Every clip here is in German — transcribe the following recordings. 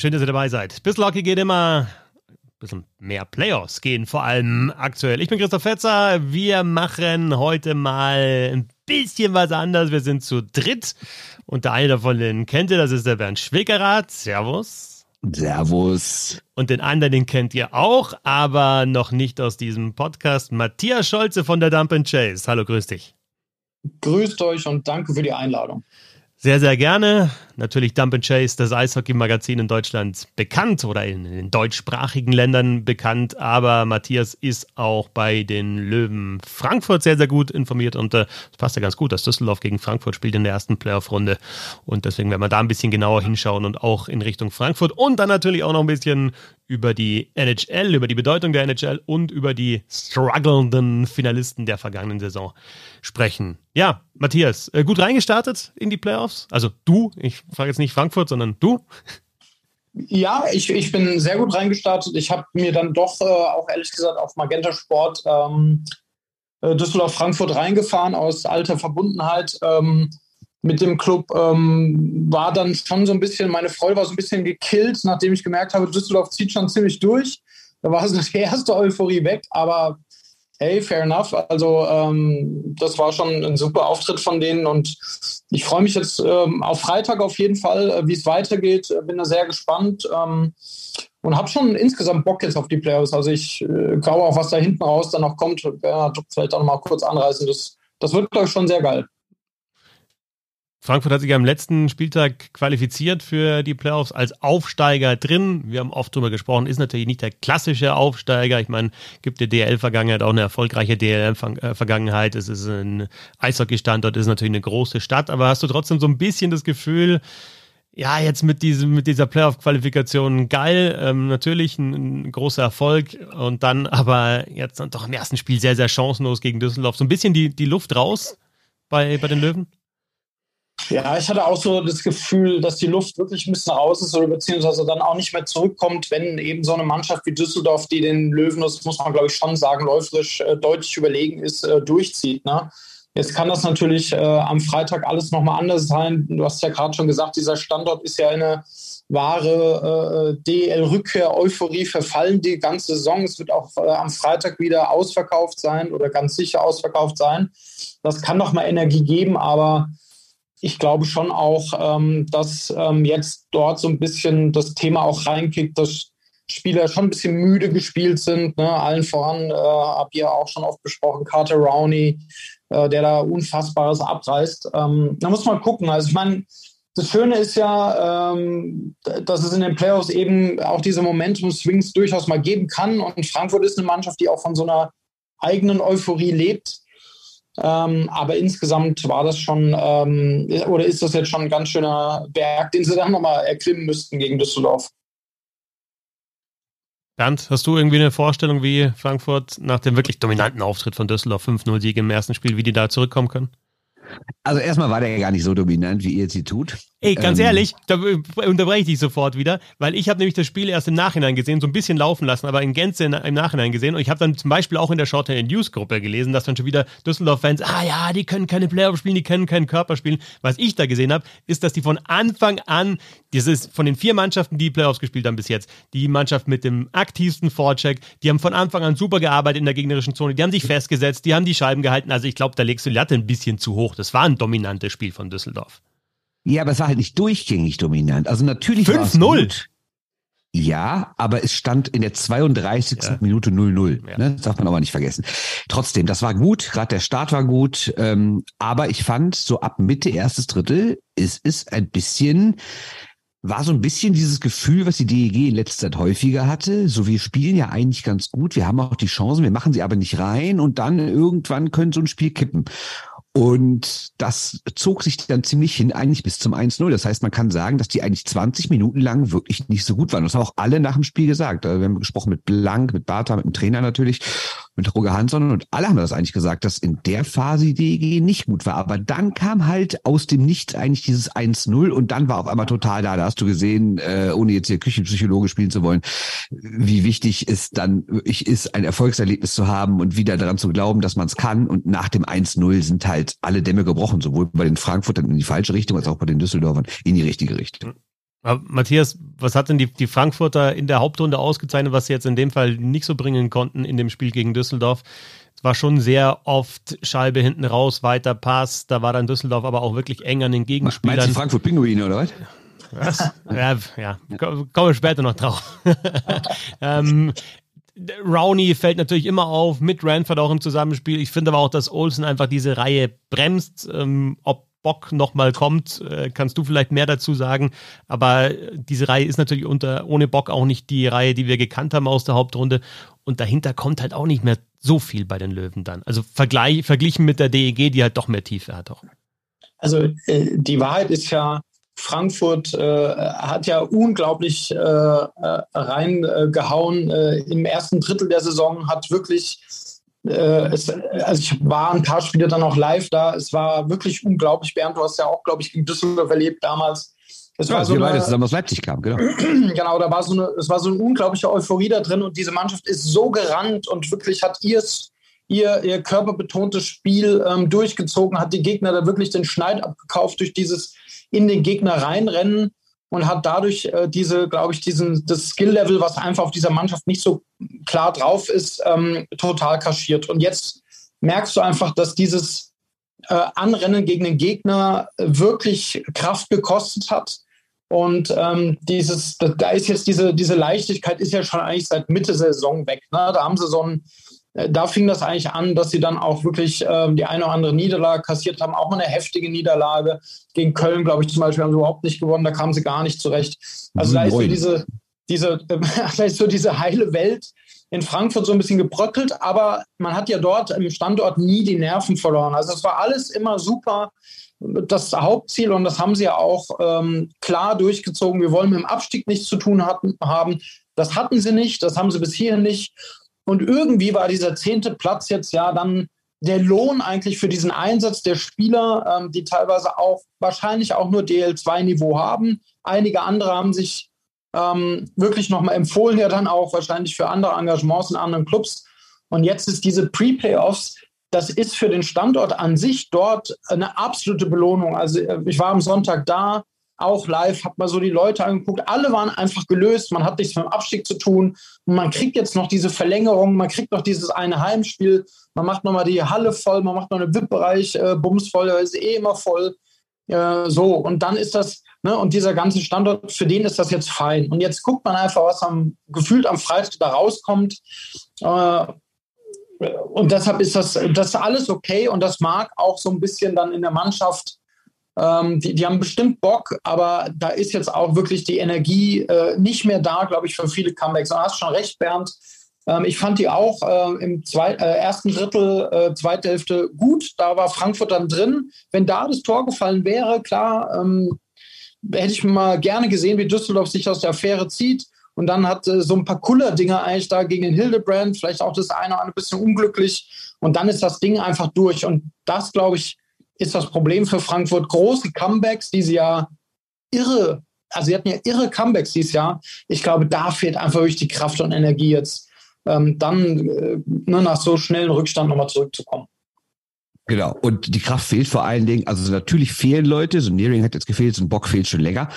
Schön, dass ihr dabei seid. Bis Lucky geht immer ein bisschen mehr Playoffs gehen, vor allem aktuell. Ich bin Christoph Fetzer. Wir machen heute mal ein bisschen was anderes. Wir sind zu dritt. Und der eine davon, den kennt ihr, das ist der Bernd Schwickerath. Servus. Servus. Und den anderen, den kennt ihr auch, aber noch nicht aus diesem Podcast. Matthias Scholze von der Dump Chase. Hallo, grüß dich. Grüßt euch und danke für die Einladung. Sehr, sehr gerne. Natürlich Dump and Chase, das Eishockey-Magazin in Deutschland bekannt oder in den deutschsprachigen Ländern bekannt. Aber Matthias ist auch bei den Löwen Frankfurt sehr, sehr gut informiert und äh, es äh, passt ja ganz gut, dass Düsseldorf gegen Frankfurt spielt in der ersten Playoff-Runde. Und deswegen werden wir da ein bisschen genauer hinschauen und auch in Richtung Frankfurt und dann natürlich auch noch ein bisschen über die NHL, über die Bedeutung der NHL und über die strugglenden Finalisten der vergangenen Saison sprechen. Ja, Matthias, äh, gut reingestartet in die Playoffs? Also du, ich frage jetzt nicht Frankfurt, sondern du? Ja, ich, ich bin sehr gut reingestartet. Ich habe mir dann doch äh, auch ehrlich gesagt auf Magenta Sport ähm, äh, Düsseldorf-Frankfurt reingefahren aus alter Verbundenheit. Ähm, mit dem Club ähm, war dann schon so ein bisschen, meine Freude war so ein bisschen gekillt, nachdem ich gemerkt habe, Düsseldorf zieht schon ziemlich durch. Da war so die erste Euphorie weg, aber hey, fair enough. Also ähm, das war schon ein super Auftritt von denen und ich freue mich jetzt ähm, auf Freitag auf jeden Fall, äh, wie es weitergeht. Bin da sehr gespannt ähm, und habe schon insgesamt Bock jetzt auf die Playoffs. Also ich äh, glaube auch, was da hinten raus dann noch kommt, ja, vielleicht auch noch mal kurz anreißen. Das, das wird, glaube ich, schon sehr geil. Frankfurt hat sich am letzten Spieltag qualifiziert für die Playoffs als Aufsteiger drin. Wir haben oft drüber gesprochen, ist natürlich nicht der klassische Aufsteiger. Ich meine, gibt der DL-Vergangenheit auch eine erfolgreiche DL-Vergangenheit. Es ist ein Eishockey-Standort, ist natürlich eine große Stadt, aber hast du trotzdem so ein bisschen das Gefühl, ja, jetzt mit, diesem, mit dieser Playoff-Qualifikation geil, ähm, natürlich ein, ein, großer Erfolg und dann aber jetzt doch im ersten Spiel sehr, sehr chancenlos gegen Düsseldorf. So ein bisschen die, die Luft raus bei, bei den Löwen? Ja, ich hatte auch so das Gefühl, dass die Luft wirklich ein bisschen raus ist oder beziehungsweise dann auch nicht mehr zurückkommt, wenn eben so eine Mannschaft wie Düsseldorf, die den Löwen, das muss man glaube ich schon sagen, läuferisch äh, deutlich überlegen ist, äh, durchzieht. Ne? Jetzt kann das natürlich äh, am Freitag alles nochmal anders sein. Du hast ja gerade schon gesagt, dieser Standort ist ja eine wahre äh, DL-Rückkehr-Euphorie verfallen die ganze Saison. Es wird auch äh, am Freitag wieder ausverkauft sein oder ganz sicher ausverkauft sein. Das kann nochmal Energie geben, aber ich glaube schon auch, ähm, dass ähm, jetzt dort so ein bisschen das Thema auch reinkickt, dass Spieler schon ein bisschen müde gespielt sind. Ne? Allen voran, äh, habt ihr auch schon oft besprochen, Carter Rowney, äh, der da Unfassbares abreißt. Ähm, da muss man gucken. Also ich meine, das Schöne ist ja, ähm, dass es in den Playoffs eben auch diese Momentum-Swings durchaus mal geben kann. Und Frankfurt ist eine Mannschaft, die auch von so einer eigenen Euphorie lebt. Ähm, aber insgesamt war das schon, ähm, oder ist das jetzt schon ein ganz schöner Berg, den sie dann nochmal erklimmen müssten gegen Düsseldorf. Bernd, hast du irgendwie eine Vorstellung, wie Frankfurt nach dem wirklich dominanten Auftritt von Düsseldorf 5-0-Sieg im ersten Spiel, wie die da zurückkommen können? Also erstmal war der ja gar nicht so dominant, wie ihr sie tut. Ey, ganz ähm, ehrlich, da unterbreche ich dich sofort wieder, weil ich habe nämlich das Spiel erst im Nachhinein gesehen, so ein bisschen laufen lassen, aber in Gänze in, im Nachhinein gesehen. Und ich habe dann zum Beispiel auch in der Shorthand News Gruppe gelesen, dass dann schon wieder Düsseldorf-Fans, ah ja, die können keine Playoff spielen, die können keinen Körper spielen. Was ich da gesehen habe, ist, dass die von Anfang an, das ist von den vier Mannschaften, die Playoffs gespielt haben bis jetzt, die Mannschaft mit dem aktivsten Vorcheck, die haben von Anfang an super gearbeitet in der gegnerischen Zone, die haben sich festgesetzt, die haben die Scheiben gehalten. Also ich glaube, da legst du die Latte ein bisschen zu hoch. Das war ein dominantes Spiel von Düsseldorf. Ja, aber es war halt nicht durchgängig dominant. Also natürlich 5-0. Ja, aber es stand in der 32. Ja. Minute 0-0. Ja. Ne? Das darf man aber nicht vergessen. Trotzdem, das war gut, gerade der Start war gut. Ähm, aber ich fand, so ab Mitte erstes Drittel ist es ein bisschen, war so ein bisschen dieses Gefühl, was die DEG in letzter Zeit häufiger hatte. So, wir spielen ja eigentlich ganz gut, wir haben auch die Chancen, wir machen sie aber nicht rein und dann irgendwann können so ein Spiel kippen. Und das zog sich dann ziemlich hin, eigentlich bis zum 1-0. Das heißt, man kann sagen, dass die eigentlich 20 Minuten lang wirklich nicht so gut waren. Das haben auch alle nach dem Spiel gesagt. Wir haben gesprochen mit Blank, mit Bartha, mit dem Trainer natürlich, mit Roger Hansson und alle haben das eigentlich gesagt, dass in der Phase die DEG nicht gut war. Aber dann kam halt aus dem Nichts eigentlich dieses 1-0 und dann war auf einmal total da. Da hast du gesehen, äh, ohne jetzt hier Küchenpsychologe spielen zu wollen, wie wichtig es dann wirklich ist, ein Erfolgserlebnis zu haben und wieder daran zu glauben, dass man es kann. Und nach dem 1-0 sind halt alle Dämme gebrochen, sowohl bei den Frankfurtern in die falsche Richtung als auch bei den Düsseldorfern in die richtige Richtung. Aber Matthias, was hat denn die, die Frankfurter in der Hauptrunde ausgezeichnet, was sie jetzt in dem Fall nicht so bringen konnten in dem Spiel gegen Düsseldorf? Es war schon sehr oft Scheibe hinten raus, weiter Pass. Da war dann Düsseldorf aber auch wirklich eng an den Gegenspielern. Meinst du Frankfurt Pinguine oder was? Was? Ja, ja, kommen wir später noch drauf. ähm, Rowney fällt natürlich immer auf, mit Ranford auch im Zusammenspiel. Ich finde aber auch, dass Olsen einfach diese Reihe bremst. Ähm, ob Bock nochmal kommt, äh, kannst du vielleicht mehr dazu sagen. Aber diese Reihe ist natürlich unter, ohne Bock auch nicht die Reihe, die wir gekannt haben aus der Hauptrunde. Und dahinter kommt halt auch nicht mehr so viel bei den Löwen dann. Also vergleich, verglichen mit der DEG, die halt doch mehr Tiefe hat auch. Also äh, die Wahrheit ist ja, Frankfurt äh, hat ja unglaublich äh, äh reingehauen. Äh, Im ersten Drittel der Saison hat wirklich, es, also ich war ein paar Spiele dann auch live da. Es war wirklich unglaublich. Bernd, du hast ja auch, glaube ich, gegen Düsseldorf erlebt damals. Es ja, war so wir beide zusammen aus Leipzig kamen, genau. genau, da war so eine, es war so eine unglaubliche Euphorie da drin und diese Mannschaft ist so gerannt und wirklich hat ihrs ihr, ihr körperbetontes Spiel ähm, durchgezogen, hat die Gegner da wirklich den Schneid abgekauft durch dieses in den Gegner reinrennen und hat dadurch äh, diese, glaube ich, diesen, das Skill-Level, was einfach auf dieser Mannschaft nicht so klar drauf ist, ähm, total kaschiert. Und jetzt merkst du einfach, dass dieses äh, Anrennen gegen den Gegner wirklich Kraft gekostet hat. Und ähm, dieses, da ist jetzt diese, diese Leichtigkeit ist ja schon eigentlich seit Mitte Saison weg. Ne? Da haben sie so ein, äh, da fing das eigentlich an, dass sie dann auch wirklich äh, die eine oder andere Niederlage kassiert haben, auch eine heftige Niederlage. Gegen Köln, glaube ich, zum Beispiel haben sie überhaupt nicht gewonnen, da kamen sie gar nicht zurecht. Also da ist so diese, diese, äh, da ist so diese heile Welt in Frankfurt so ein bisschen gebröckelt, aber man hat ja dort im Standort nie die Nerven verloren. Also es war alles immer super. Das Hauptziel, und das haben sie ja auch ähm, klar durchgezogen, wir wollen mit dem Abstieg nichts zu tun hatten, haben. Das hatten sie nicht, das haben sie bis hierhin nicht. Und irgendwie war dieser zehnte Platz jetzt ja dann der Lohn eigentlich für diesen Einsatz der Spieler, ähm, die teilweise auch wahrscheinlich auch nur DL2-Niveau haben. Einige andere haben sich ähm, wirklich nochmal empfohlen, ja dann auch wahrscheinlich für andere Engagements in anderen Clubs. Und jetzt ist diese Pre-Playoffs, das ist für den Standort an sich dort eine absolute Belohnung. Also äh, ich war am Sonntag da, auch live, hat man so die Leute angeguckt. Alle waren einfach gelöst. Man hat nichts mit dem Abstieg zu tun. Und man kriegt jetzt noch diese Verlängerung, man kriegt noch dieses eine Heimspiel. Man macht nochmal die Halle voll, man macht noch einen VIP-Bereich äh, bums voll, der ist eh immer voll. Äh, so, und dann ist das, ne, und dieser ganze Standort, für den ist das jetzt fein. Und jetzt guckt man einfach, was am, gefühlt am Freitag da rauskommt. Äh, und deshalb ist das, das alles okay und das mag auch so ein bisschen dann in der Mannschaft ähm, die, die, haben bestimmt Bock, aber da ist jetzt auch wirklich die Energie äh, nicht mehr da, glaube ich, für viele Comebacks. Du hast schon recht, Bernd. Ähm, ich fand die auch äh, im zweit, äh, ersten Drittel, äh, zweite Hälfte gut. Da war Frankfurt dann drin. Wenn da das Tor gefallen wäre, klar, ähm, hätte ich mal gerne gesehen, wie Düsseldorf sich aus der Affäre zieht. Und dann hat äh, so ein paar Kuller-Dinger eigentlich da gegen den Hildebrand, vielleicht auch das eine oder andere bisschen unglücklich. Und dann ist das Ding einfach durch. Und das, glaube ich, ist das Problem für Frankfurt. Große Comebacks, die sie ja irre, also sie hatten ja irre Comebacks dieses Jahr. Ich glaube, da fehlt einfach wirklich die Kraft und Energie jetzt, ähm, dann äh, ne, nach so schnellen Rückstand nochmal zurückzukommen. Genau. Und die Kraft fehlt vor allen Dingen, also natürlich fehlen Leute, so Nearing hat jetzt gefehlt, so ein Bock fehlt schon länger.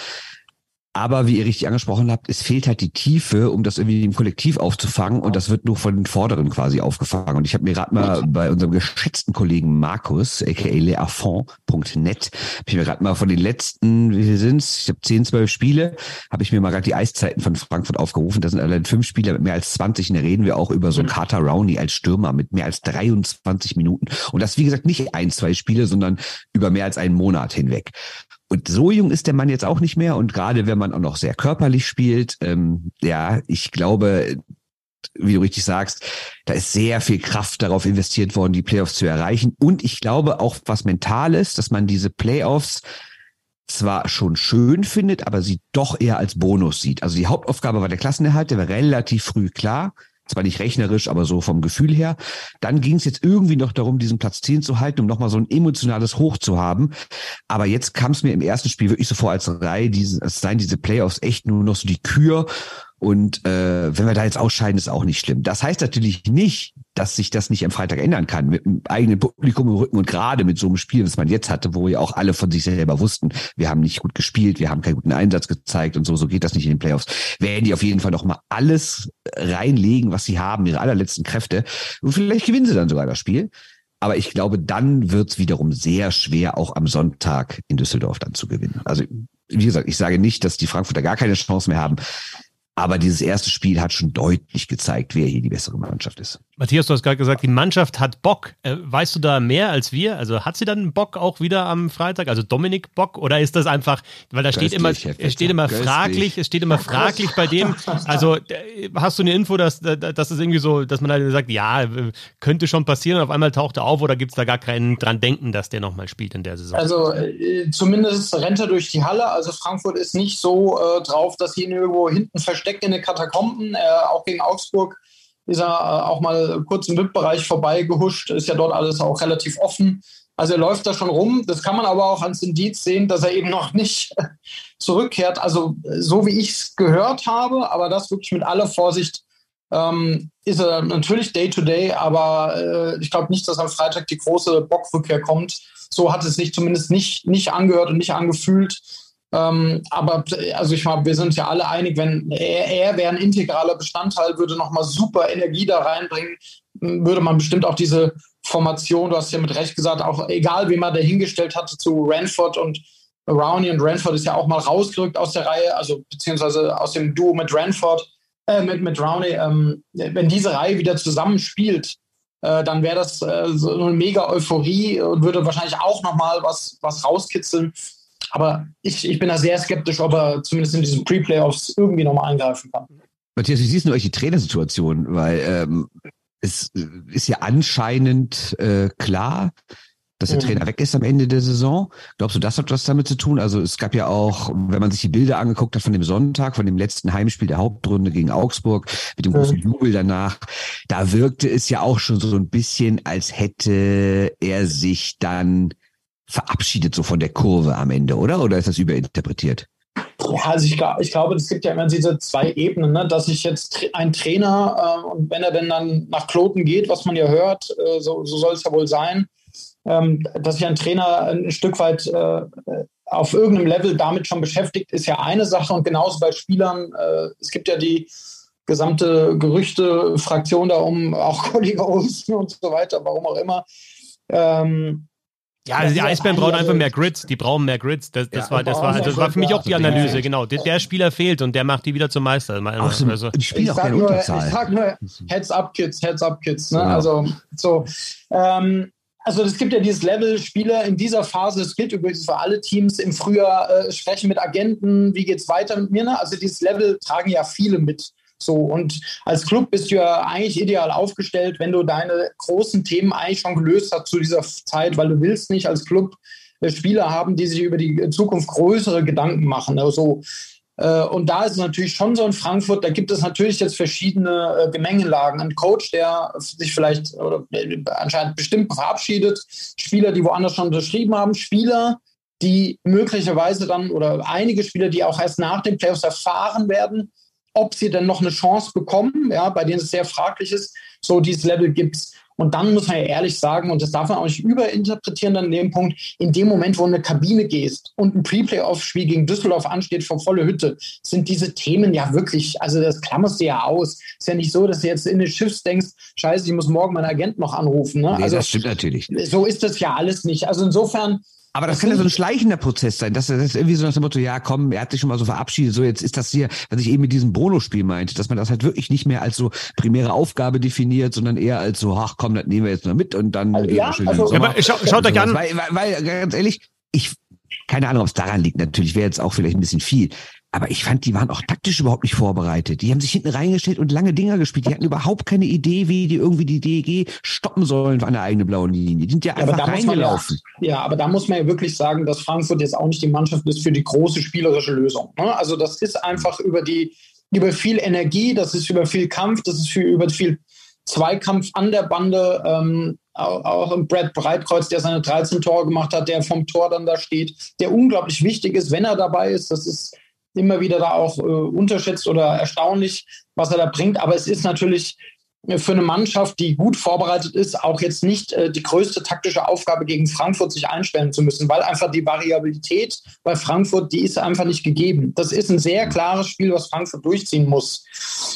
Aber wie ihr richtig angesprochen habt, es fehlt halt die Tiefe, um das irgendwie im Kollektiv aufzufangen und das wird nur von den Vorderen quasi aufgefangen. Und ich habe mir gerade mal bei unserem geschätzten Kollegen Markus, aka leafond.net, habe ich mir gerade mal von den letzten, wie viel sind's? Ich habe 10, 12 Spiele, habe ich mir mal gerade die Eiszeiten von Frankfurt aufgerufen. Das sind allein fünf Spieler mit mehr als 20 und da reden wir auch über so einen mhm. Carter Rowney als Stürmer mit mehr als 23 Minuten. Und das, wie gesagt, nicht ein, zwei Spiele, sondern über mehr als einen Monat hinweg. Und so jung ist der Mann jetzt auch nicht mehr. Und gerade wenn man auch noch sehr körperlich spielt, ähm, ja, ich glaube, wie du richtig sagst, da ist sehr viel Kraft darauf investiert worden, die Playoffs zu erreichen. Und ich glaube auch was Mentales, dass man diese Playoffs zwar schon schön findet, aber sie doch eher als Bonus sieht. Also die Hauptaufgabe war der Klassenerhalt, der war relativ früh klar zwar nicht rechnerisch, aber so vom Gefühl her. Dann ging es jetzt irgendwie noch darum, diesen Platz 10 zu halten, um nochmal so ein emotionales Hoch zu haben. Aber jetzt kam es mir im ersten Spiel wirklich so vor, als Reihe, diese, als seien diese Playoffs echt nur noch so die Kür. Und äh, wenn wir da jetzt ausscheiden, ist auch nicht schlimm. Das heißt natürlich nicht, dass sich das nicht am Freitag ändern kann. Mit einem eigenen Publikum im Rücken und gerade mit so einem Spiel, das man jetzt hatte, wo ja auch alle von sich selber wussten, wir haben nicht gut gespielt, wir haben keinen guten Einsatz gezeigt und so, so geht das nicht in den Playoffs. Werden die auf jeden Fall noch mal alles reinlegen, was sie haben, ihre allerletzten Kräfte. Und vielleicht gewinnen sie dann sogar das Spiel. Aber ich glaube, dann wird es wiederum sehr schwer, auch am Sonntag in Düsseldorf dann zu gewinnen. Also, wie gesagt, ich sage nicht, dass die Frankfurter gar keine Chance mehr haben. Aber dieses erste Spiel hat schon deutlich gezeigt, wer hier die bessere Mannschaft ist. Matthias, du hast gerade gesagt, die Mannschaft hat Bock. Äh, weißt du da mehr als wir? Also hat sie dann Bock auch wieder am Freitag? Also Dominik Bock? Oder ist das einfach, weil da steht immer, es steht immer fraglich, es steht immer fraglich bei dem. Also äh, hast du eine Info, dass, dass es irgendwie so, dass man halt sagt, ja, könnte schon passieren und auf einmal taucht er auf oder gibt es da gar keinen dran denken, dass der nochmal spielt in der Saison? Also äh, zumindest rennt er durch die Halle. Also Frankfurt ist nicht so äh, drauf, dass sie ihn irgendwo hinten versteckt in den Katakomben. Äh, auch gegen Augsburg ist er äh, auch mal kurz im VIP-Bereich vorbeigehuscht, ist ja dort alles auch relativ offen. Also er läuft da schon rum. Das kann man aber auch als Indiz sehen, dass er eben noch nicht zurückkehrt. Also so wie ich es gehört habe, aber das wirklich mit aller Vorsicht, ähm, ist er natürlich Day-to-Day, -Day, aber äh, ich glaube nicht, dass am Freitag die große Bockrückkehr kommt. So hat es sich zumindest nicht, nicht angehört und nicht angefühlt. Ähm, aber also ich meine, wir sind ja alle einig, wenn er, er wäre ein integraler Bestandteil, würde nochmal super Energie da reinbringen, würde man bestimmt auch diese Formation, du hast ja mit Recht gesagt, auch egal wie man da hingestellt hatte zu Ranford und Rowney und Ranford ist ja auch mal rausgerückt aus der Reihe, also beziehungsweise aus dem Duo mit Ranford, äh, mit, mit Rowney, ähm, wenn diese Reihe wieder zusammenspielt, äh, dann wäre das äh, so eine mega Euphorie und würde wahrscheinlich auch nochmal was, was rauskitzeln. Aber ich, ich bin da sehr skeptisch, ob er zumindest in diesen Pre-Playoffs irgendwie nochmal eingreifen kann. Matthias, wie siehst du euch die Trainersituation? Weil ähm, es ist ja anscheinend äh, klar, dass der mhm. Trainer weg ist am Ende der Saison. Glaubst du, das hat was damit zu tun? Also es gab ja auch, wenn man sich die Bilder angeguckt hat von dem Sonntag, von dem letzten Heimspiel der Hauptrunde gegen Augsburg, mit dem großen mhm. Jubel danach, da wirkte es ja auch schon so ein bisschen, als hätte er sich dann verabschiedet so von der Kurve am Ende, oder? Oder ist das überinterpretiert? Ja, also ich, ich glaube, es gibt ja immer diese zwei Ebenen, ne? dass ich jetzt ein Trainer, äh, und wenn er denn dann nach Kloten geht, was man ja hört, äh, so, so soll es ja wohl sein, ähm, dass sich ein Trainer ein Stück weit äh, auf irgendeinem Level damit schon beschäftigt, ist ja eine Sache. Und genauso bei Spielern, äh, es gibt ja die gesamte Gerüchte-Fraktion da um, auch Kollege Olsen und so weiter, warum auch immer. Ähm, ja, also die Eisbären brauchen einfach mehr Grids. Die brauchen mehr Grids. Das, das, ja, war, das, war, das war für mich auch die Analyse, genau. Der, der, Spieler fehlt und der macht die wieder zum Meister. Ach, also, die spielen auch keine Unterzahl. Ich sag nur, Heads up, Kids, Heads up, Kids. Ne? Ja. Also, so. Ähm, also es gibt ja dieses Level Spieler in dieser Phase, das gilt übrigens für alle Teams im Frühjahr, äh, sprechen mit Agenten, wie geht's weiter mit mir? Ne? Also dieses Level tragen ja viele mit. So, und als Club bist du ja eigentlich ideal aufgestellt, wenn du deine großen Themen eigentlich schon gelöst hast zu dieser Zeit, weil du willst nicht als Club äh, Spieler haben, die sich über die Zukunft größere Gedanken machen. Also, äh, und da ist es natürlich schon so in Frankfurt, da gibt es natürlich jetzt verschiedene äh, Gemengelagen. Ein Coach, der sich vielleicht oder anscheinend bestimmt verabschiedet, Spieler, die woanders schon unterschrieben haben, Spieler, die möglicherweise dann oder einige Spieler, die auch erst nach den Playoffs erfahren werden, ob sie denn noch eine Chance bekommen, ja, bei denen es sehr fraglich ist. So dieses Level gibt es. Und dann muss man ja ehrlich sagen, und das darf man auch nicht überinterpretieren in dem Punkt, in dem Moment, wo du in eine Kabine gehst und ein Pre-Playoff-Spiel gegen Düsseldorf ansteht vor volle Hütte, sind diese Themen ja wirklich, also das klammerst du ja aus. Ist ja nicht so, dass du jetzt in den Schiffs denkst, scheiße, ich muss morgen meinen Agent noch anrufen. Ne? Nee, also, das stimmt natürlich. So ist das ja alles nicht. Also insofern aber das, das kann ja so ein schleichender Prozess sein. Das, das ist irgendwie so nach dem Motto, ja komm, er hat sich schon mal so verabschiedet, so jetzt ist das hier, was ich eben mit diesem Bono-Spiel meinte, dass man das halt wirklich nicht mehr als so primäre Aufgabe definiert, sondern eher als so, ach komm, das nehmen wir jetzt mal mit und dann also, ja, schön also, ja, aber schaut, schaut euch an. Weil, weil, weil, ganz ehrlich, ich, keine Ahnung, ob es daran liegt, natürlich wäre jetzt auch vielleicht ein bisschen viel. Aber ich fand, die waren auch taktisch überhaupt nicht vorbereitet. Die haben sich hinten reingestellt und lange Dinger gespielt. Die hatten überhaupt keine Idee, wie die irgendwie die DEG stoppen sollen an der eigenen blauen Linie. Die sind ja, ja einfach reingelaufen. Ja, ja, aber da muss man ja wirklich sagen, dass Frankfurt jetzt auch nicht die Mannschaft ist für die große spielerische Lösung. Ne? Also das ist einfach über die, über viel Energie, das ist über viel Kampf, das ist für, über viel Zweikampf an der Bande. Ähm, auch, auch im Brad Breitkreuz, der seine 13 Tore gemacht hat, der vom Tor dann da steht, der unglaublich wichtig ist, wenn er dabei ist. Das ist immer wieder da auch äh, unterschätzt oder erstaunlich, was er da bringt. Aber es ist natürlich für eine Mannschaft, die gut vorbereitet ist, auch jetzt nicht äh, die größte taktische Aufgabe gegen Frankfurt sich einstellen zu müssen, weil einfach die Variabilität bei Frankfurt, die ist einfach nicht gegeben. Das ist ein sehr klares Spiel, was Frankfurt durchziehen muss.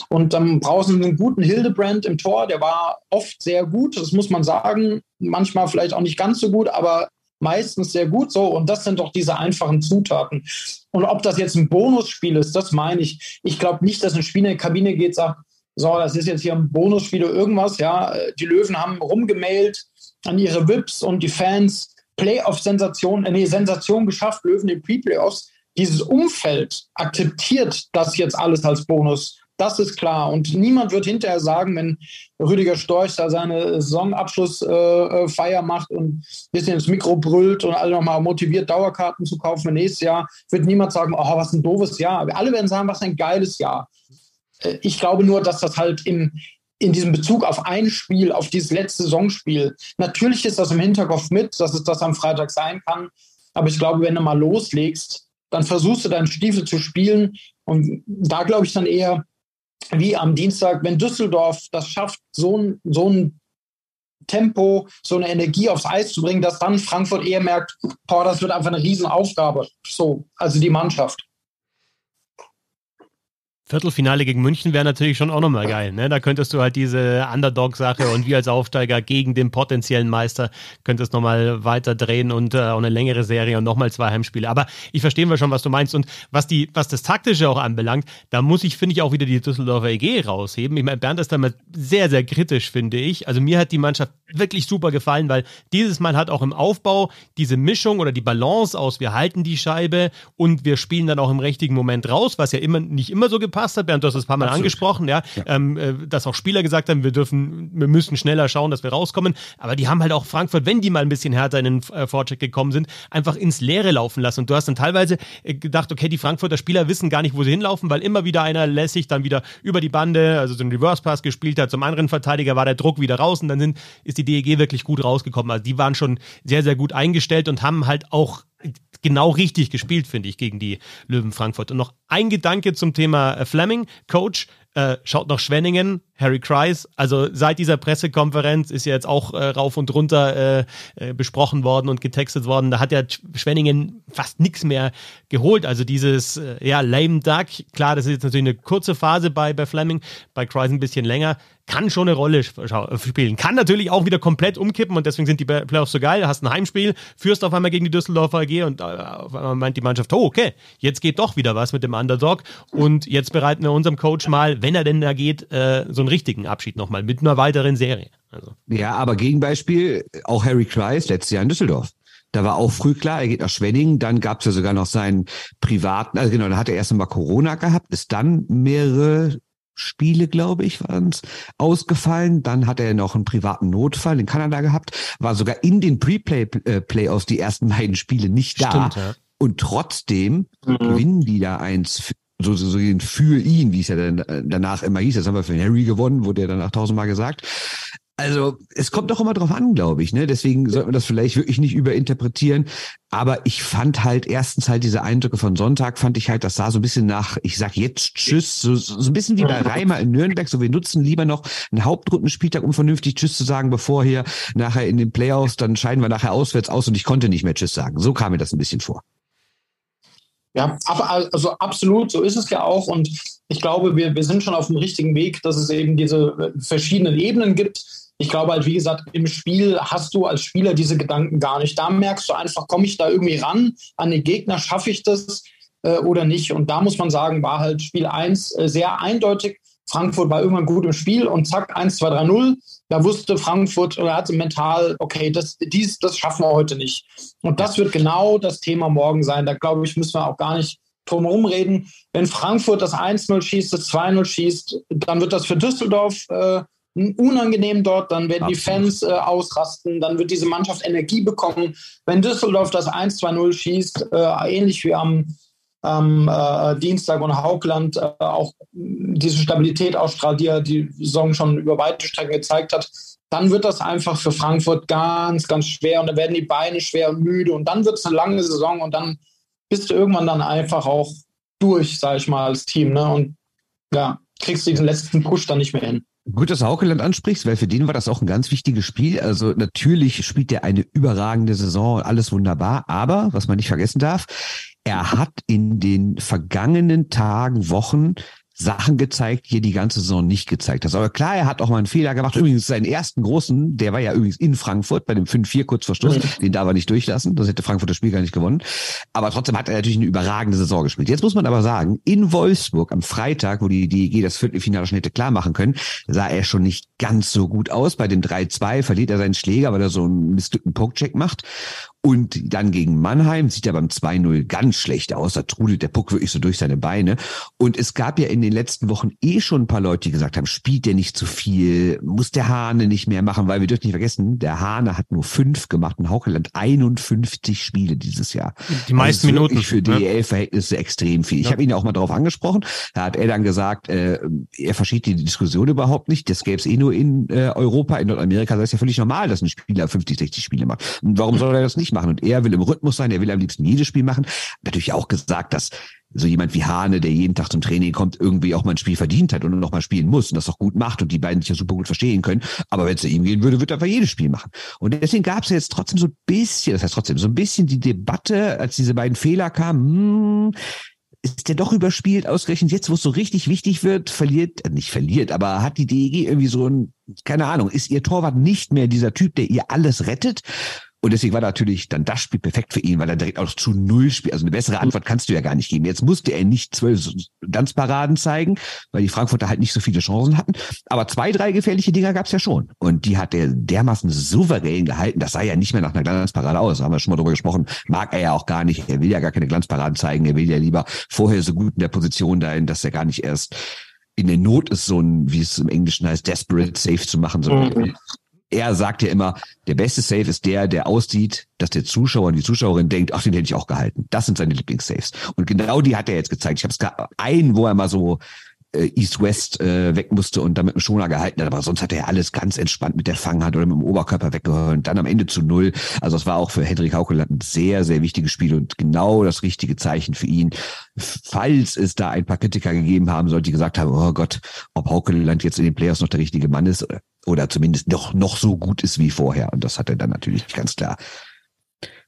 Und dann brauchen sie einen guten Hildebrand im Tor, der war oft sehr gut, das muss man sagen. Manchmal vielleicht auch nicht ganz so gut, aber meistens sehr gut so. Und das sind doch diese einfachen Zutaten. Und ob das jetzt ein Bonusspiel ist, das meine ich. Ich glaube nicht, dass ein Spieler in die Kabine geht, sagt, so, das ist jetzt hier ein Bonusspiel oder irgendwas, ja. Die Löwen haben rumgemailt an ihre VIPs und die Fans. Playoff-Sensation, äh, nee, Sensation geschafft, Löwen in Pre-Playoffs. Dieses Umfeld akzeptiert das jetzt alles als Bonus. Das ist klar. Und niemand wird hinterher sagen, wenn Rüdiger Storch da seine Saisonabschlussfeier äh, macht und ein bisschen ins Mikro brüllt und alle nochmal motiviert, Dauerkarten zu kaufen für nächstes Jahr, wird niemand sagen, oh, was ein doofes Jahr. Alle werden sagen, was ein geiles Jahr. Äh, ich glaube nur, dass das halt im, in diesem Bezug auf ein Spiel, auf dieses letzte Saisonspiel, natürlich ist das im Hinterkopf mit, dass es das am Freitag sein kann. Aber ich glaube, wenn du mal loslegst, dann versuchst du deinen Stiefel zu spielen. Und da glaube ich dann eher, wie am Dienstag, wenn Düsseldorf das schafft, so ein, so ein Tempo, so eine Energie aufs Eis zu bringen, dass dann Frankfurt eher merkt, boah, das wird einfach eine Riesenaufgabe. So, also die Mannschaft. Viertelfinale gegen München wäre natürlich schon auch nochmal geil. Ne? Da könntest du halt diese Underdog-Sache und wir als Aufsteiger gegen den potenziellen Meister könntest nochmal weiter drehen und äh, auch eine längere Serie und nochmal zwei Heimspiele. Aber ich verstehe schon, was du meinst. Und was die, was das Taktische auch anbelangt, da muss ich, finde ich, auch wieder die Düsseldorfer EG rausheben. Ich meine, Bernd ist damit sehr, sehr kritisch, finde ich. Also mir hat die Mannschaft wirklich super gefallen, weil dieses Mal hat auch im Aufbau diese Mischung oder die Balance aus, wir halten die Scheibe und wir spielen dann auch im richtigen Moment raus, was ja immer nicht immer so gepasst hat. Bernd, du hast das ein paar Mal Absolut. angesprochen, ja, ja. Ähm, äh, dass auch Spieler gesagt haben, wir dürfen, wir müssen schneller schauen, dass wir rauskommen. Aber die haben halt auch Frankfurt, wenn die mal ein bisschen härter in den äh, Vorcheck gekommen sind, einfach ins Leere laufen lassen. Und du hast dann teilweise äh, gedacht, okay, die Frankfurter Spieler wissen gar nicht, wo sie hinlaufen, weil immer wieder einer lässig dann wieder über die Bande, also so einen Reverse Pass gespielt hat. Zum anderen Verteidiger war der Druck wieder raus und dann sind, ist die DEG wirklich gut rausgekommen. Also die waren schon sehr, sehr gut eingestellt und haben halt auch genau richtig gespielt, finde ich, gegen die Löwen Frankfurt. Und noch ein Gedanke zum Thema äh, Fleming, Coach. Äh, schaut nach Schwenningen, Harry Kreis. Also seit dieser Pressekonferenz ist ja jetzt auch äh, rauf und runter äh, äh, besprochen worden und getextet worden. Da hat ja Schwenningen fast nichts mehr geholt. Also dieses äh, ja lame duck. Klar, das ist jetzt natürlich eine kurze Phase bei bei Fleming, bei Kreis ein bisschen länger kann schon eine Rolle spielen. Kann natürlich auch wieder komplett umkippen und deswegen sind die Playoffs so geil. Du hast ein Heimspiel, führst auf einmal gegen die Düsseldorfer AG und äh, auf einmal meint die Mannschaft, oh, okay, jetzt geht doch wieder was mit dem Underdog und jetzt bereiten wir unserem Coach mal, wenn er denn da geht, äh, so einen richtigen Abschied nochmal mit einer weiteren Serie. Also. Ja, aber Gegenbeispiel, auch Harry Kreis letztes Jahr in Düsseldorf. Da war auch früh klar, er geht nach Schwenningen. Dann gab es ja sogar noch seinen privaten, also genau, da hat er erst einmal Corona gehabt, ist dann mehrere Spiele, glaube ich, waren es, ausgefallen. Dann hat er noch einen privaten Notfall in Kanada gehabt, war sogar in den Pre-Play-Playoffs die ersten beiden Spiele nicht da. Stimmt, ja. Und trotzdem mhm. gewinnen die da eins so, so, so für ihn, wie es ja dann danach immer hieß. Das haben wir für Harry gewonnen, wurde ja danach tausendmal gesagt. Also es kommt doch immer drauf an, glaube ich. Ne? Deswegen sollte man das vielleicht wirklich nicht überinterpretieren. Aber ich fand halt erstens halt diese Eindrücke von Sonntag, fand ich halt, das sah so ein bisschen nach, ich sag jetzt Tschüss, so, so ein bisschen wie bei Reimer in Nürnberg. So wir nutzen lieber noch einen Hauptrundenspieltag, um vernünftig Tschüss zu sagen, bevor hier nachher in den Playoffs, dann scheiden wir nachher auswärts aus und ich konnte nicht mehr Tschüss sagen. So kam mir das ein bisschen vor. Ja, also absolut, so ist es ja auch. Und ich glaube, wir, wir sind schon auf dem richtigen Weg, dass es eben diese verschiedenen Ebenen gibt ich glaube halt, wie gesagt, im Spiel hast du als Spieler diese Gedanken gar nicht. Da merkst du einfach, komme ich da irgendwie ran an den Gegner, schaffe ich das äh, oder nicht? Und da muss man sagen, war halt Spiel 1 äh, sehr eindeutig. Frankfurt war irgendwann gut im Spiel und zack, 1, 2, 3, 0. Da wusste Frankfurt oder hatte mental, okay, das, dies, das schaffen wir heute nicht. Und das wird genau das Thema morgen sein. Da glaube ich, müssen wir auch gar nicht drum herum reden. Wenn Frankfurt das 1-0 schießt, das 2-0 schießt, dann wird das für Düsseldorf äh, unangenehm dort, dann werden Absolut. die Fans äh, ausrasten, dann wird diese Mannschaft Energie bekommen. Wenn Düsseldorf das 1-2-0 schießt, äh, ähnlich wie am, am äh, Dienstag und Haugland äh, auch diese Stabilität ausstrahlt, die ja die Saison schon über weite Strecken gezeigt hat, dann wird das einfach für Frankfurt ganz, ganz schwer und dann werden die Beine schwer und müde und dann wird es eine lange Saison und dann bist du irgendwann dann einfach auch durch, sag ich mal, als Team. Ne? Und ja, kriegst du diesen letzten Push dann nicht mehr hin. Gut, dass du Haukeland ansprichst, weil für den war das auch ein ganz wichtiges Spiel. Also natürlich spielt er eine überragende Saison, alles wunderbar. Aber, was man nicht vergessen darf, er hat in den vergangenen Tagen, Wochen Sachen gezeigt, die er die ganze Saison nicht gezeigt hat. Aber klar, er hat auch mal einen Fehler gemacht. Übrigens seinen ersten großen, der war ja übrigens in Frankfurt bei dem 5-4 kurz vor Schluss. Mhm. Den darf er nicht durchlassen. Das hätte Frankfurt das Spiel gar nicht gewonnen. Aber trotzdem hat er natürlich eine überragende Saison gespielt. Jetzt muss man aber sagen, in Wolfsburg am Freitag, wo die DEG das Viertelfinale schon hätte klar machen können, sah er schon nicht ganz so gut aus. Bei dem 3-2 verliert er seinen Schläger, weil er so einen missglückten Pokecheck macht. Und dann gegen Mannheim sieht er beim 2-0 ganz schlecht aus. Da trudelt der Puck wirklich so durch seine Beine. Und es gab ja in den letzten Wochen eh schon ein paar Leute, die gesagt haben, spielt der nicht zu viel, muss der Hane nicht mehr machen, weil wir dürfen nicht vergessen, der Hane hat nur fünf gemacht und Haukeland 51 Spiele dieses Jahr. Die meisten Minuten. Für ne? DEL-Verhältnisse extrem viel. Ich ja. habe ihn ja auch mal darauf angesprochen. Da hat er dann gesagt, äh, er versteht die Diskussion überhaupt nicht. Das gäbe es eh nur in äh, Europa, in Nordamerika. Das ist ja völlig normal, dass ein Spieler 50, 60 Spiele macht. Und warum soll er das nicht machen? Und er will im Rhythmus sein, er will am liebsten jedes Spiel machen. Natürlich auch gesagt, dass so jemand wie Hane, der jeden Tag zum Training kommt, irgendwie auch mal ein Spiel verdient hat und noch mal spielen muss und das auch gut macht und die beiden sich ja super gut verstehen können. Aber wenn es ihm gehen würde, wird er einfach jedes Spiel machen. Und deswegen gab es jetzt trotzdem so ein bisschen, das heißt trotzdem, so ein bisschen die Debatte, als diese beiden Fehler kamen, hm, ist der doch überspielt, ausgerechnet jetzt, wo es so richtig wichtig wird, verliert, äh, nicht verliert, aber hat die DEG irgendwie so ein, keine Ahnung, ist ihr Torwart nicht mehr dieser Typ, der ihr alles rettet? Und deswegen war natürlich dann das Spiel perfekt für ihn, weil er direkt auch zu Null spielt. Also eine bessere Antwort kannst du ja gar nicht geben. Jetzt musste er nicht zwölf Ganzparaden zeigen, weil die Frankfurter halt nicht so viele Chancen hatten. Aber zwei, drei gefährliche Dinger gab's ja schon. Und die hat er dermaßen souverän gehalten. Das sah ja nicht mehr nach einer Glanzparade aus. Da haben wir schon mal drüber gesprochen. Mag er ja auch gar nicht. Er will ja gar keine Glanzparaden zeigen. Er will ja lieber vorher so gut in der Position dahin, dass er gar nicht erst in der Not ist, so ein, wie es im Englischen heißt, desperate safe zu machen, sondern mhm er sagt ja immer, der beste Safe ist der, der aussieht, dass der Zuschauer und die Zuschauerin denkt, ach, den hätte ich auch gehalten. Das sind seine Lieblings-Saves. Und genau die hat er jetzt gezeigt. Ich habe es einen, wo er mal so äh, East-West äh, weg musste und damit einen Schoner gehalten hat. Aber sonst hat er alles ganz entspannt mit der Fanghand oder mit dem Oberkörper weggehört und dann am Ende zu null. Also es war auch für Hendrik Haukeland ein sehr, sehr wichtiges Spiel und genau das richtige Zeichen für ihn. Falls es da ein paar Kritiker gegeben haben sollte, die gesagt haben, oh Gott, ob Haukeland jetzt in den Playoffs noch der richtige Mann ist oder zumindest noch, noch so gut ist wie vorher. Und das hat er dann natürlich ganz klar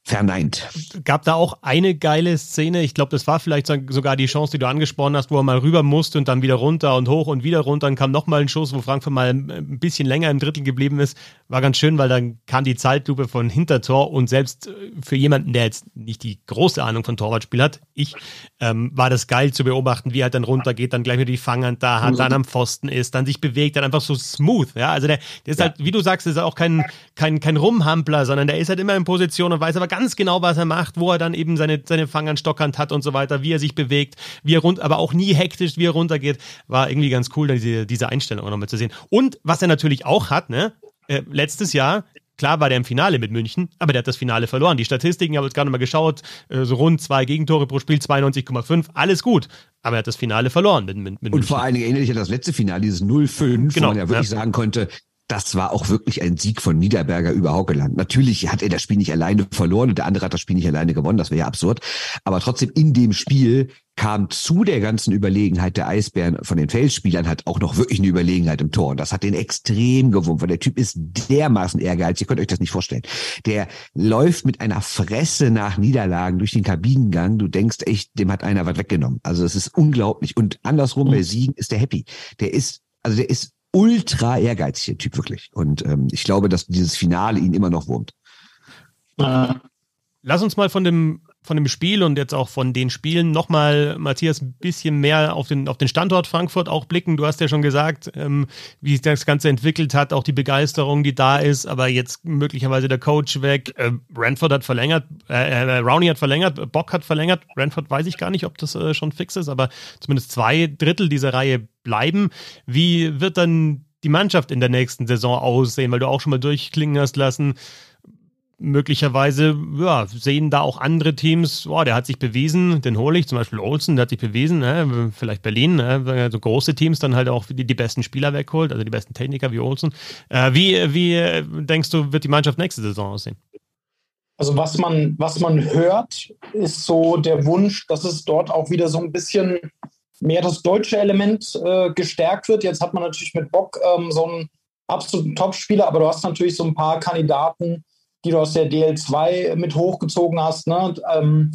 verneint. Gab da auch eine geile Szene, ich glaube, das war vielleicht sogar die Chance, die du angesprochen hast, wo er mal rüber musste und dann wieder runter und hoch und wieder runter. Dann kam nochmal ein Schuss, wo Frankfurt mal ein bisschen länger im Drittel geblieben ist. War ganz schön, weil dann kam die Zeitlupe von Hintertor und selbst äh, für jemanden, der jetzt nicht die große Ahnung von Torwartspiel hat, ich, ähm, war das geil zu beobachten, wie er dann runtergeht, dann gleich wieder die Fanghand da hat, dann am Pfosten ist, dann sich bewegt, dann einfach so smooth. Ja, also der, der ist ja. halt, wie du sagst, ist auch kein, kein, kein Rumhampler, sondern der ist halt immer in Position und weiß aber ganz genau, was er macht, wo er dann eben seine, seine Fanghand stockernd hat und so weiter, wie er sich bewegt, wie er rund, aber auch nie hektisch, wie er runtergeht. War irgendwie ganz cool, diese, diese Einstellung auch nochmal zu sehen. Und was er natürlich auch hat, ne, äh, letztes Jahr Klar war der im Finale mit München, aber der hat das Finale verloren. Die Statistiken, ich habe jetzt gerade mal geschaut, äh, so rund zwei Gegentore pro Spiel, 92,5, alles gut. Aber er hat das Finale verloren mit, mit, mit Und vor allen Dingen erinnere ich an das letzte Finale, dieses 0-5, genau, wo man ja wirklich ja. sagen konnte, das war auch wirklich ein Sieg von Niederberger über Haukeland. Natürlich hat er das Spiel nicht alleine verloren und der andere hat das Spiel nicht alleine gewonnen, das wäre ja absurd. Aber trotzdem in dem Spiel kam zu der ganzen Überlegenheit der Eisbären von den Feldspielern halt auch noch wirklich eine Überlegenheit im Tor. Und das hat den extrem gewummt, weil der Typ ist dermaßen ehrgeizig. Ihr könnt euch das nicht vorstellen. Der läuft mit einer Fresse nach Niederlagen durch den Kabinengang. Du denkst echt, dem hat einer was weggenommen. Also es ist unglaublich. Und andersrum bei Siegen ist der happy. Der ist, also der ist ultra ehrgeizig, der Typ wirklich. Und ähm, ich glaube, dass dieses Finale ihn immer noch wurmt. Lass uns mal von dem, von dem Spiel und jetzt auch von den Spielen nochmal, Matthias, ein bisschen mehr auf den, auf den Standort Frankfurt auch blicken. Du hast ja schon gesagt, ähm, wie sich das Ganze entwickelt hat, auch die Begeisterung, die da ist, aber jetzt möglicherweise der Coach weg. Äh, Ranford hat verlängert, äh, äh, Rowney hat verlängert, Bock hat verlängert. Ranford weiß ich gar nicht, ob das äh, schon fix ist, aber zumindest zwei Drittel dieser Reihe bleiben. Wie wird dann die Mannschaft in der nächsten Saison aussehen? Weil du auch schon mal durchklingen hast lassen möglicherweise ja, sehen da auch andere Teams, oh, der hat sich bewiesen, den hole ich, zum Beispiel Olsen, der hat sich bewiesen, ne? vielleicht Berlin, ne? so große Teams dann halt auch die, die besten Spieler wegholt, also die besten Techniker wie Olsen. Äh, wie, wie denkst du, wird die Mannschaft nächste Saison aussehen? Also was man, was man hört, ist so der Wunsch, dass es dort auch wieder so ein bisschen mehr das deutsche Element äh, gestärkt wird. Jetzt hat man natürlich mit Bock ähm, so einen absoluten Topspieler, aber du hast natürlich so ein paar Kandidaten, die du aus der DL2 mit hochgezogen hast, ne? Ähm,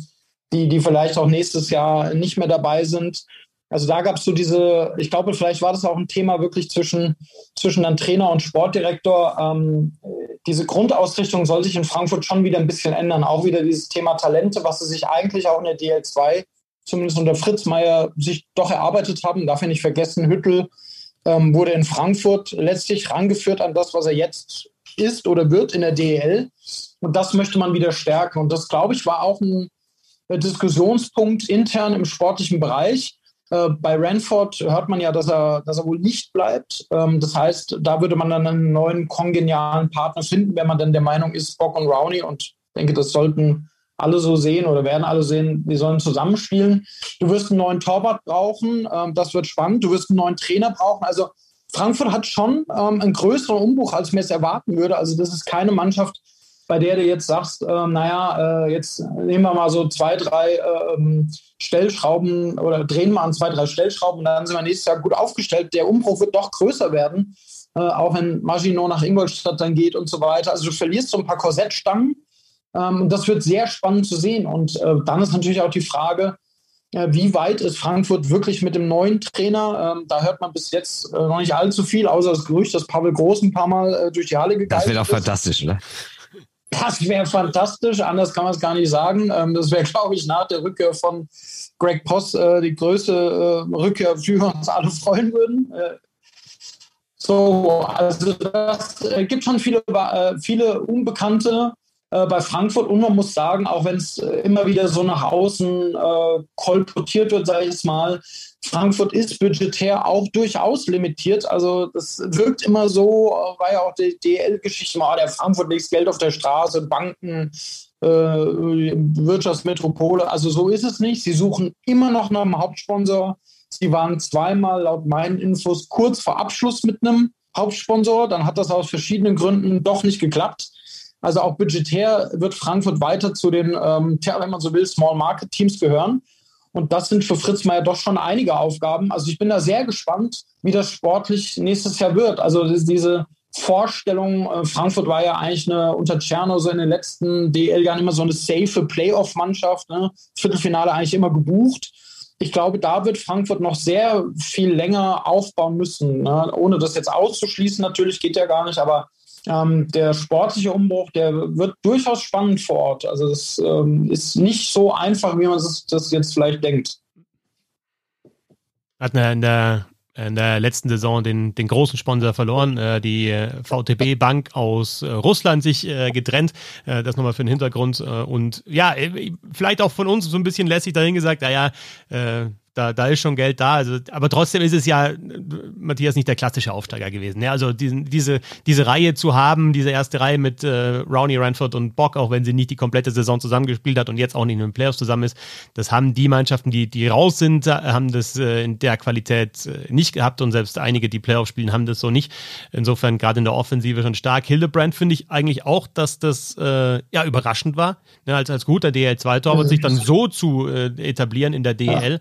die, die vielleicht auch nächstes Jahr nicht mehr dabei sind. Also da gab es so diese, ich glaube, vielleicht war das auch ein Thema wirklich zwischen, zwischen dann Trainer und Sportdirektor. Ähm, diese Grundausrichtung soll sich in Frankfurt schon wieder ein bisschen ändern. Auch wieder dieses Thema Talente, was sie sich eigentlich auch in der DL2, zumindest unter Fritz Meier, sich doch erarbeitet haben. Darf ich nicht vergessen, Hüttel ähm, wurde in Frankfurt letztlich rangeführt an das, was er jetzt ist oder wird in der DEL. Und das möchte man wieder stärken. Und das, glaube ich, war auch ein Diskussionspunkt intern im sportlichen Bereich. Äh, bei Ranford hört man ja, dass er, dass er wohl nicht bleibt. Ähm, das heißt, da würde man dann einen neuen kongenialen Partner finden, wenn man dann der Meinung ist, Bock und Rowney. Und denke, das sollten alle so sehen oder werden alle sehen, die sollen zusammenspielen. Du wirst einen neuen Torwart brauchen, ähm, das wird spannend. Du wirst einen neuen Trainer brauchen. Also Frankfurt hat schon ähm, einen größeren Umbruch, als mir es erwarten würde. Also das ist keine Mannschaft, bei der du jetzt sagst, äh, naja, äh, jetzt nehmen wir mal so zwei, drei äh, Stellschrauben oder drehen wir an zwei, drei Stellschrauben und dann sind wir nächstes Jahr gut aufgestellt. Der Umbruch wird doch größer werden, äh, auch wenn Maginot nach Ingolstadt dann geht und so weiter. Also du verlierst so ein paar Korsettstangen ähm, das wird sehr spannend zu sehen. Und äh, dann ist natürlich auch die Frage, wie weit ist Frankfurt wirklich mit dem neuen Trainer? Ähm, da hört man bis jetzt noch nicht allzu viel, außer das Gerücht, dass Pavel Groß ein paar Mal durch die Halle gegangen ist. Das wäre doch fantastisch, oder? Das wäre fantastisch, anders kann man es gar nicht sagen. Ähm, das wäre, glaube ich, nach der Rückkehr von Greg Poss äh, die größte äh, Rückkehr, auf die wir uns alle freuen würden. Äh, so, also das gibt schon viele, viele Unbekannte bei Frankfurt und man muss sagen, auch wenn es immer wieder so nach außen kolportiert wird, sage ich jetzt mal, Frankfurt ist budgetär auch durchaus limitiert. Also das wirkt immer so, war ja auch die DL-Geschichte mal, der Frankfurt legt Geld auf der Straße, Banken, äh, Wirtschaftsmetropole. Also so ist es nicht. Sie suchen immer noch nach einem Hauptsponsor. Sie waren zweimal laut meinen Infos kurz vor Abschluss mit einem Hauptsponsor. Dann hat das aus verschiedenen Gründen doch nicht geklappt. Also auch budgetär wird Frankfurt weiter zu den, ähm, wenn man so will, Small Market Teams gehören. Und das sind für Fritz Meier doch schon einige Aufgaben. Also ich bin da sehr gespannt, wie das sportlich nächstes Jahr wird. Also diese Vorstellung, äh, Frankfurt war ja eigentlich eine, unter Tscherno so in den letzten DL-Jahren immer so eine safe Playoff-Mannschaft. Ne? Viertelfinale eigentlich immer gebucht. Ich glaube, da wird Frankfurt noch sehr viel länger aufbauen müssen. Ne? Ohne das jetzt auszuschließen, natürlich geht ja gar nicht, aber ähm, der sportliche Umbruch, der wird durchaus spannend vor Ort. Also es ähm, ist nicht so einfach, wie man das jetzt vielleicht denkt. Hat in der, in der letzten Saison den, den großen Sponsor verloren, äh, die äh, VTB Bank aus äh, Russland sich äh, getrennt. Äh, das nochmal für den Hintergrund. Äh, und ja, vielleicht auch von uns so ein bisschen lässig dahin gesagt, naja, da, da ist schon Geld da. Also, aber trotzdem ist es ja, Matthias, nicht der klassische Aufsteiger gewesen. Ja, also diesen, diese, diese Reihe zu haben, diese erste Reihe mit äh, Rowney, Ranford und Bock, auch wenn sie nicht die komplette Saison zusammengespielt hat und jetzt auch nicht in den Playoffs zusammen ist, das haben die Mannschaften, die, die raus sind, haben das äh, in der Qualität äh, nicht gehabt und selbst einige, die Playoffs spielen, haben das so nicht. Insofern gerade in der Offensive schon stark. Hildebrand finde ich eigentlich auch, dass das äh, ja überraschend war, ne, als, als guter DL2-Torwart sich dann so zu äh, etablieren in der DL. Ja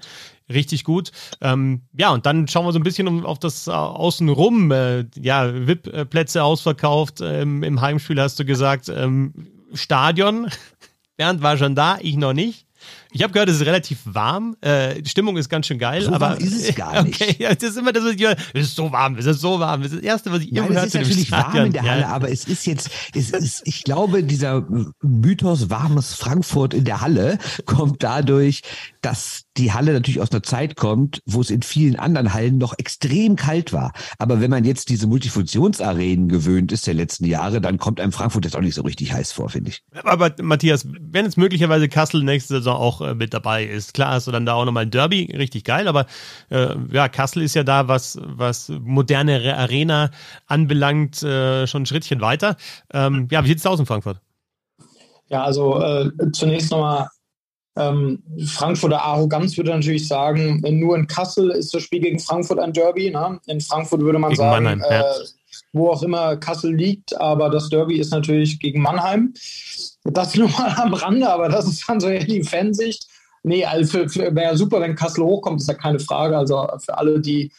richtig gut. Ähm, ja, und dann schauen wir so ein bisschen auf das äh, Außenrum. Äh, ja, VIP-Plätze ausverkauft. Ähm, Im Heimspiel hast du gesagt, ähm, Stadion. Bernd war schon da, ich noch nicht. Ich habe gehört, es ist relativ warm. Äh, die Stimmung ist ganz schön geil. So aber ist es gar nicht. Okay, ja, das ist immer das, was ich höre. Es ist so warm, es ist so warm. Das ist das Erste, was ich immer höre. Es ist natürlich warm in der Halle, ja. aber es ist jetzt, es ist, ich glaube, dieser Mythos warmes Frankfurt in der Halle kommt dadurch, dass die Halle natürlich aus einer Zeit kommt, wo es in vielen anderen Hallen noch extrem kalt war. Aber wenn man jetzt diese Multifunktionsarenen gewöhnt ist der letzten Jahre, dann kommt einem Frankfurt jetzt auch nicht so richtig heiß vor, finde ich. Aber Matthias, wenn jetzt möglicherweise Kassel nächste Saison auch äh, mit dabei ist, klar hast du dann da auch nochmal ein Derby, richtig geil, aber äh, ja, Kassel ist ja da, was, was moderne Arena anbelangt, äh, schon ein Schrittchen weiter. Ähm, ja, wie sieht es aus in Frankfurt? Ja, also äh, zunächst nochmal ähm, Frankfurter Arroganz würde natürlich sagen, nur in Kassel ist das Spiel gegen Frankfurt ein Derby. Ne? In Frankfurt würde man gegen sagen, Mannheim, äh, wo auch immer Kassel liegt, aber das Derby ist natürlich gegen Mannheim. Das nur mal am Rande, aber das ist dann so eher die Fansicht. Nee, also wäre super, wenn Kassel hochkommt, ist ja keine Frage. Also für alle, die,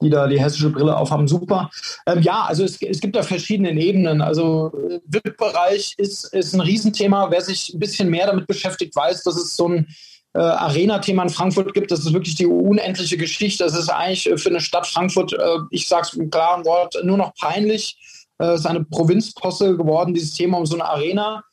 die da die hessische Brille aufhaben, super. Ähm, ja, also es, es gibt da verschiedene Ebenen. Also VIP-Bereich ist, ist ein Riesenthema. Wer sich ein bisschen mehr damit beschäftigt, weiß, dass es so ein äh, Arena-Thema in Frankfurt gibt. Das ist wirklich die unendliche Geschichte. Das ist eigentlich für eine Stadt Frankfurt, äh, ich sage es mit klaren Wort, nur noch peinlich. Es äh, ist eine Provinzposse geworden, dieses Thema um so eine Arena.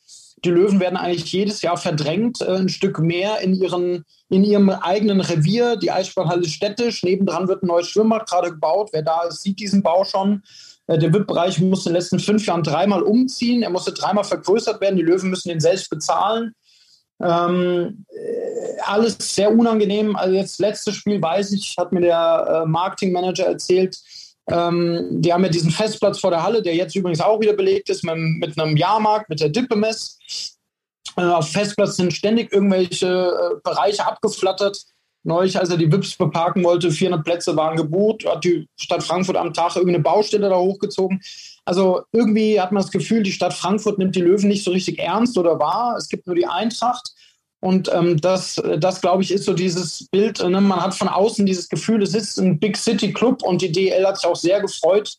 Die Löwen werden eigentlich jedes Jahr verdrängt, äh, ein Stück mehr in, ihren, in ihrem eigenen Revier. Die Eissporthalle ist städtisch, nebendran wird ein neues Schwimmbad gerade gebaut. Wer da ist, sieht diesen Bau schon. Äh, der VIP-Bereich musste in den letzten fünf Jahren dreimal umziehen. Er musste dreimal vergrößert werden. Die Löwen müssen den selbst bezahlen. Ähm, alles sehr unangenehm. Also jetzt letztes Spiel weiß ich, hat mir der äh, Marketingmanager erzählt, ähm, die haben ja diesen Festplatz vor der Halle, der jetzt übrigens auch wieder belegt ist mit, mit einem Jahrmarkt, mit der Dippemess. Äh, auf Festplatz sind ständig irgendwelche äh, Bereiche abgeflattert. Neulich, als er die WIPs beparken wollte, 400 Plätze waren gebucht, hat die Stadt Frankfurt am Tag irgendeine Baustelle da hochgezogen. Also irgendwie hat man das Gefühl, die Stadt Frankfurt nimmt die Löwen nicht so richtig ernst oder wahr. Es gibt nur die Eintracht. Und ähm, das, das glaube ich, ist so dieses Bild. Ne? Man hat von außen dieses Gefühl, es ist ein Big City Club und die DL hat sich auch sehr gefreut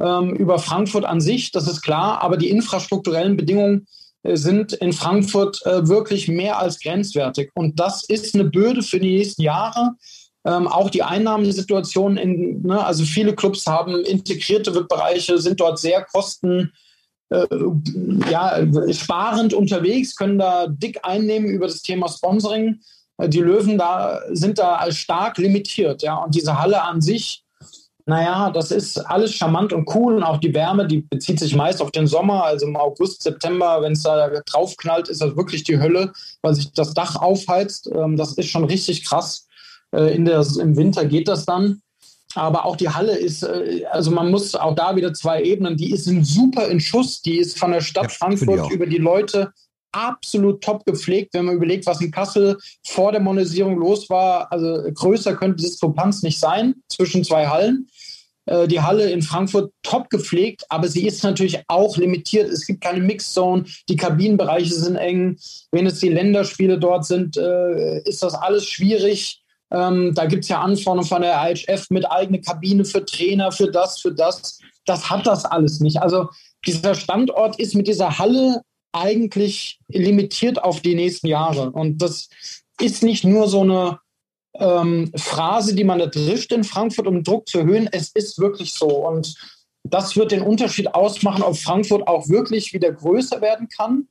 ähm, über Frankfurt an sich, das ist klar. Aber die infrastrukturellen Bedingungen äh, sind in Frankfurt äh, wirklich mehr als grenzwertig. Und das ist eine Bürde für die nächsten Jahre. Ähm, auch die Einnahmensituation, in, ne, also viele Clubs haben integrierte Bereiche, sind dort sehr kosten äh, ja, sparend unterwegs, können da dick einnehmen über das Thema Sponsoring. Äh, die Löwen da sind da stark limitiert, ja. Und diese Halle an sich, naja, das ist alles charmant und cool und auch die Wärme, die bezieht sich meist auf den Sommer, also im August, September, wenn es da draufknallt, ist das wirklich die Hölle, weil sich das Dach aufheizt. Ähm, das ist schon richtig krass. Äh, in der, Im Winter geht das dann. Aber auch die Halle ist, äh, also man muss auch da wieder zwei Ebenen, die ist super in Schuss, die ist von der Stadt ja, Frankfurt über die Leute absolut top gepflegt, wenn man überlegt, was in Kassel vor der Monetisierung los war. Also größer könnte die Diskrepanz nicht sein zwischen zwei Hallen. Äh, die Halle in Frankfurt top gepflegt, aber sie ist natürlich auch limitiert. Es gibt keine Mixzone, die Kabinenbereiche sind eng. Wenn es die Länderspiele dort sind, äh, ist das alles schwierig. Ähm, da gibt es ja Anforderungen von der IHF mit eigener Kabine für Trainer, für das, für das. Das hat das alles nicht. Also dieser Standort ist mit dieser Halle eigentlich limitiert auf die nächsten Jahre. Und das ist nicht nur so eine ähm, Phrase, die man da trifft in Frankfurt, um Druck zu erhöhen. Es ist wirklich so. Und das wird den Unterschied ausmachen, ob Frankfurt auch wirklich wieder größer werden kann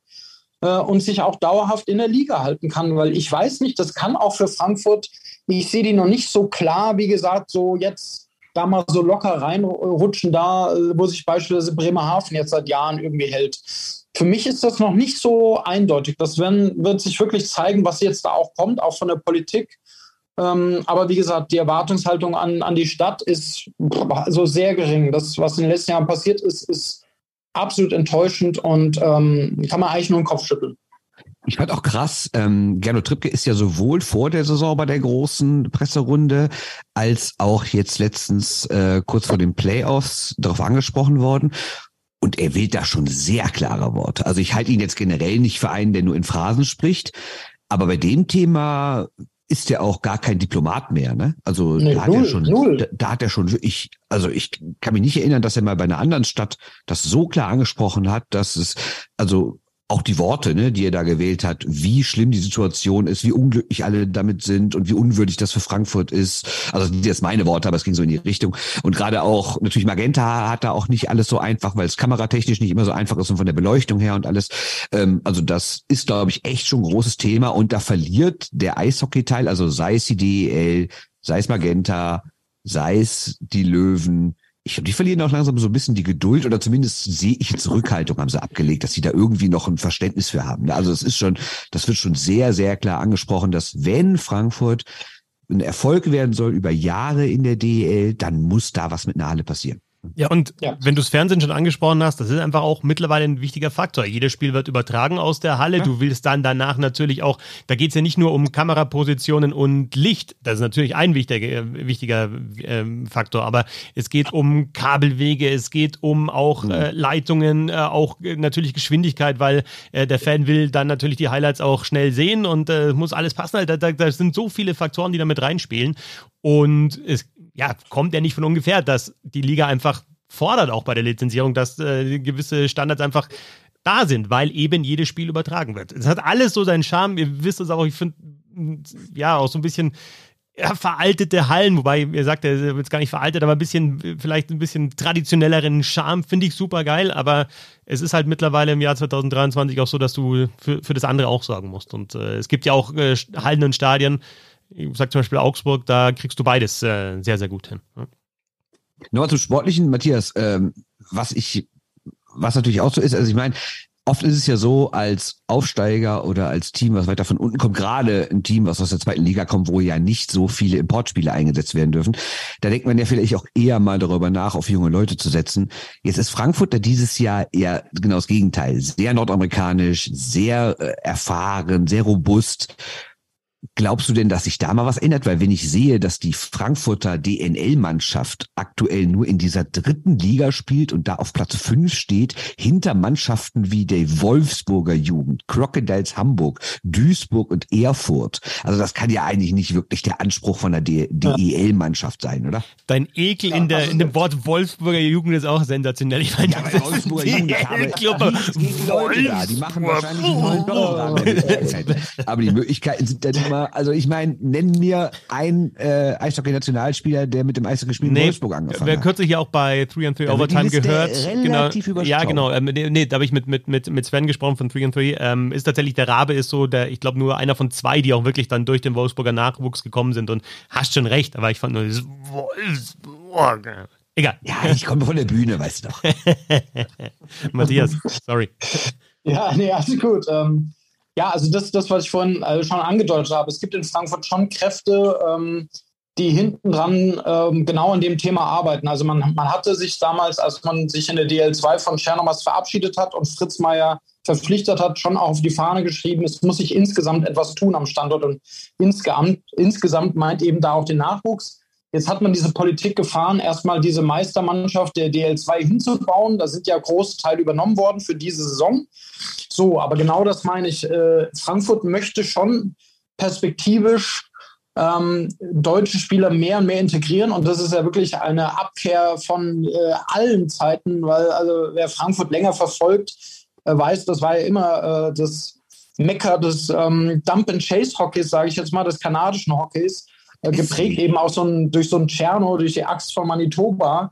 äh, und sich auch dauerhaft in der Liga halten kann. Weil ich weiß nicht, das kann auch für Frankfurt ich sehe die noch nicht so klar, wie gesagt, so jetzt da mal so locker reinrutschen, da, wo sich beispielsweise Bremerhaven jetzt seit Jahren irgendwie hält. Für mich ist das noch nicht so eindeutig. Das werden, wird sich wirklich zeigen, was jetzt da auch kommt, auch von der Politik. Ähm, aber wie gesagt, die Erwartungshaltung an, an die Stadt ist so sehr gering. Das, was in den letzten Jahren passiert ist, ist absolut enttäuschend und ähm, kann man eigentlich nur den Kopf schütteln. Ich fand auch krass, ähm, Gernot Trippke ist ja sowohl vor der Saison bei der großen Presserunde als auch jetzt letztens äh, kurz vor den Playoffs darauf angesprochen worden. Und er wählt da schon sehr klare Worte. Also ich halte ihn jetzt generell nicht für einen, der nur in Phrasen spricht. Aber bei dem Thema ist er auch gar kein Diplomat mehr, ne? Also nee, da, null, hat er schon, da, da, hat er schon wirklich, also ich kann mich nicht erinnern, dass er mal bei einer anderen Stadt das so klar angesprochen hat, dass es, also auch die Worte, ne, die er da gewählt hat, wie schlimm die Situation ist, wie unglücklich alle damit sind und wie unwürdig das für Frankfurt ist. Also das sind jetzt meine Worte, aber es ging so in die Richtung. Und gerade auch, natürlich Magenta hat da auch nicht alles so einfach, weil es kameratechnisch nicht immer so einfach ist und von der Beleuchtung her und alles. Ähm, also das ist, glaube ich, echt schon ein großes Thema und da verliert der Eishockey-Teil, also sei es die DEL, sei es Magenta, sei es die Löwen, ich glaube, die verlieren auch langsam so ein bisschen die Geduld oder zumindest sehe ich Zurückhaltung haben sie abgelegt, dass sie da irgendwie noch ein Verständnis für haben. Also es ist schon, das wird schon sehr, sehr klar angesprochen, dass wenn Frankfurt ein Erfolg werden soll über Jahre in der DEL, dann muss da was mit Nale passieren. Ja, und ja. wenn du das Fernsehen schon angesprochen hast, das ist einfach auch mittlerweile ein wichtiger Faktor. Jedes Spiel wird übertragen aus der Halle. Ja. Du willst dann danach natürlich auch, da geht es ja nicht nur um Kamerapositionen und Licht, das ist natürlich ein wichtiger, äh, wichtiger äh, Faktor, aber es geht um Kabelwege, es geht um auch äh, Leitungen, äh, auch äh, natürlich Geschwindigkeit, weil äh, der Fan will dann natürlich die Highlights auch schnell sehen und muss alles passen. Da, da, da sind so viele Faktoren, die damit reinspielen. Und es ja, kommt ja nicht von ungefähr, dass die Liga einfach fordert auch bei der Lizenzierung, dass äh, gewisse Standards einfach da sind, weil eben jedes Spiel übertragen wird. Es hat alles so seinen Charme. Ihr wisst es auch, ich finde, ja, auch so ein bisschen ja, veraltete Hallen, wobei ihr sagt, er wird gar nicht veraltet, aber ein bisschen, vielleicht ein bisschen traditionelleren Charme, finde ich super geil, aber es ist halt mittlerweile im Jahr 2023 auch so, dass du für, für das andere auch sorgen musst. Und äh, es gibt ja auch äh, Hallen und Stadien, ich sag zum Beispiel Augsburg, da kriegst du beides äh, sehr, sehr gut hin. Nochmal zum Sportlichen, Matthias, ähm, was ich, was natürlich auch so ist, also ich meine, oft ist es ja so, als Aufsteiger oder als Team, was weiter von unten kommt, gerade ein Team, was aus der zweiten Liga kommt, wo ja nicht so viele Importspiele eingesetzt werden dürfen, da denkt man ja vielleicht auch eher mal darüber nach, auf junge Leute zu setzen. Jetzt ist Frankfurt da dieses Jahr eher genau das Gegenteil. Sehr nordamerikanisch, sehr äh, erfahren, sehr robust. Glaubst du denn, dass sich da mal was ändert? Weil wenn ich sehe, dass die Frankfurter DNL-Mannschaft aktuell nur in dieser dritten Liga spielt und da auf Platz fünf steht, hinter Mannschaften wie der Wolfsburger Jugend, Crocodiles Hamburg, Duisburg und Erfurt. Also das kann ja eigentlich nicht wirklich der Anspruch von der DEL-Mannschaft sein, oder? Dein Ekel ja, in, der, in dem Wort Wolfsburger Jugend ist auch sensationell. Ich meine, ja, Wolfsburger Jugend, ich habe, die, Leute da, die machen wahrscheinlich einen neuen. Aber die Möglichkeiten sind dann immer mal, also ich meine, nenn mir einen äh, Eishockey-Nationalspieler, der mit dem Eishockey-Spiel in Wolfsburg angefangen wer hat. kürzlich ja auch bei 3 and 3 also Overtime gehört. Relativ genau, ja, genau. Ähm, nee, nee, da habe ich mit, mit, mit, mit Sven gesprochen von 3 and 3. Ähm, ist tatsächlich, der Rabe ist so, der, ich glaube, nur einer von zwei, die auch wirklich dann durch den Wolfsburger Nachwuchs gekommen sind. Und hast schon recht, aber ich fand nur dieses Wolfsburg. Egal. Ja, ich komme von der Bühne, weißt du doch. Matthias, sorry. Ja, nee, alles gut. Ähm, ja, also das, das was ich vorhin äh, schon angedeutet habe. Es gibt in Frankfurt schon Kräfte, ähm, die hinten dran ähm, genau an dem Thema arbeiten. Also man, man hatte sich damals, als man sich in der DL2 von Tschernomas verabschiedet hat und Fritz Meier verpflichtet hat, schon auch auf die Fahne geschrieben, es muss sich insgesamt etwas tun am Standort und insgesamt, insgesamt meint eben da auch den Nachwuchs. Jetzt hat man diese Politik gefahren, erstmal diese Meistermannschaft der DL2 hinzubauen. Da sind ja große Teile übernommen worden für diese Saison. So, aber genau das meine ich. Äh, Frankfurt möchte schon perspektivisch ähm, deutsche Spieler mehr und mehr integrieren. Und das ist ja wirklich eine Abkehr von äh, allen Zeiten, weil also wer Frankfurt länger verfolgt, äh, weiß, das war ja immer äh, das Mecker des ähm, Dump-and-Chase-Hockeys, sage ich jetzt mal, des kanadischen Hockeys. Äh, geprägt eben auch so ein, durch so ein Tscherno, durch die Axt von Manitoba.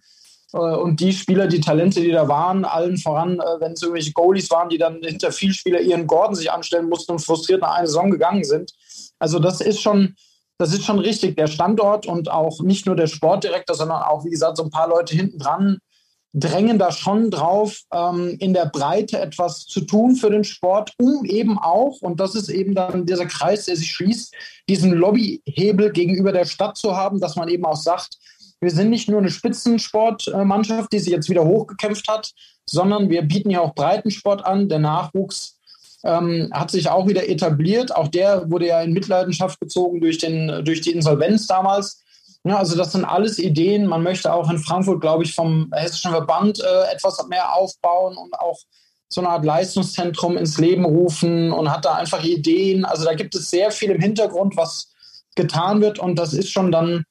Äh, und die Spieler, die Talente, die da waren, allen voran, äh, wenn es irgendwelche Goalies waren, die dann hinter viel Spieler ihren Gordon sich anstellen mussten und frustriert nach einer Saison gegangen sind. Also das ist schon, das ist schon richtig. Der Standort und auch nicht nur der Sportdirektor, sondern auch, wie gesagt, so ein paar Leute hinten dran drängen da schon drauf, ähm, in der Breite etwas zu tun für den Sport, um eben auch, und das ist eben dann dieser Kreis, der sich schließt, diesen Lobbyhebel gegenüber der Stadt zu haben, dass man eben auch sagt, wir sind nicht nur eine Spitzensportmannschaft, die sich jetzt wieder hochgekämpft hat, sondern wir bieten ja auch Breitensport an. Der Nachwuchs ähm, hat sich auch wieder etabliert. Auch der wurde ja in Mitleidenschaft gezogen durch, den, durch die Insolvenz damals. Ja, also das sind alles Ideen. Man möchte auch in Frankfurt, glaube ich, vom Hessischen Verband äh, etwas mehr aufbauen und auch so eine Art Leistungszentrum ins Leben rufen und hat da einfach Ideen. Also da gibt es sehr viel im Hintergrund, was getan wird und das ist schon dann,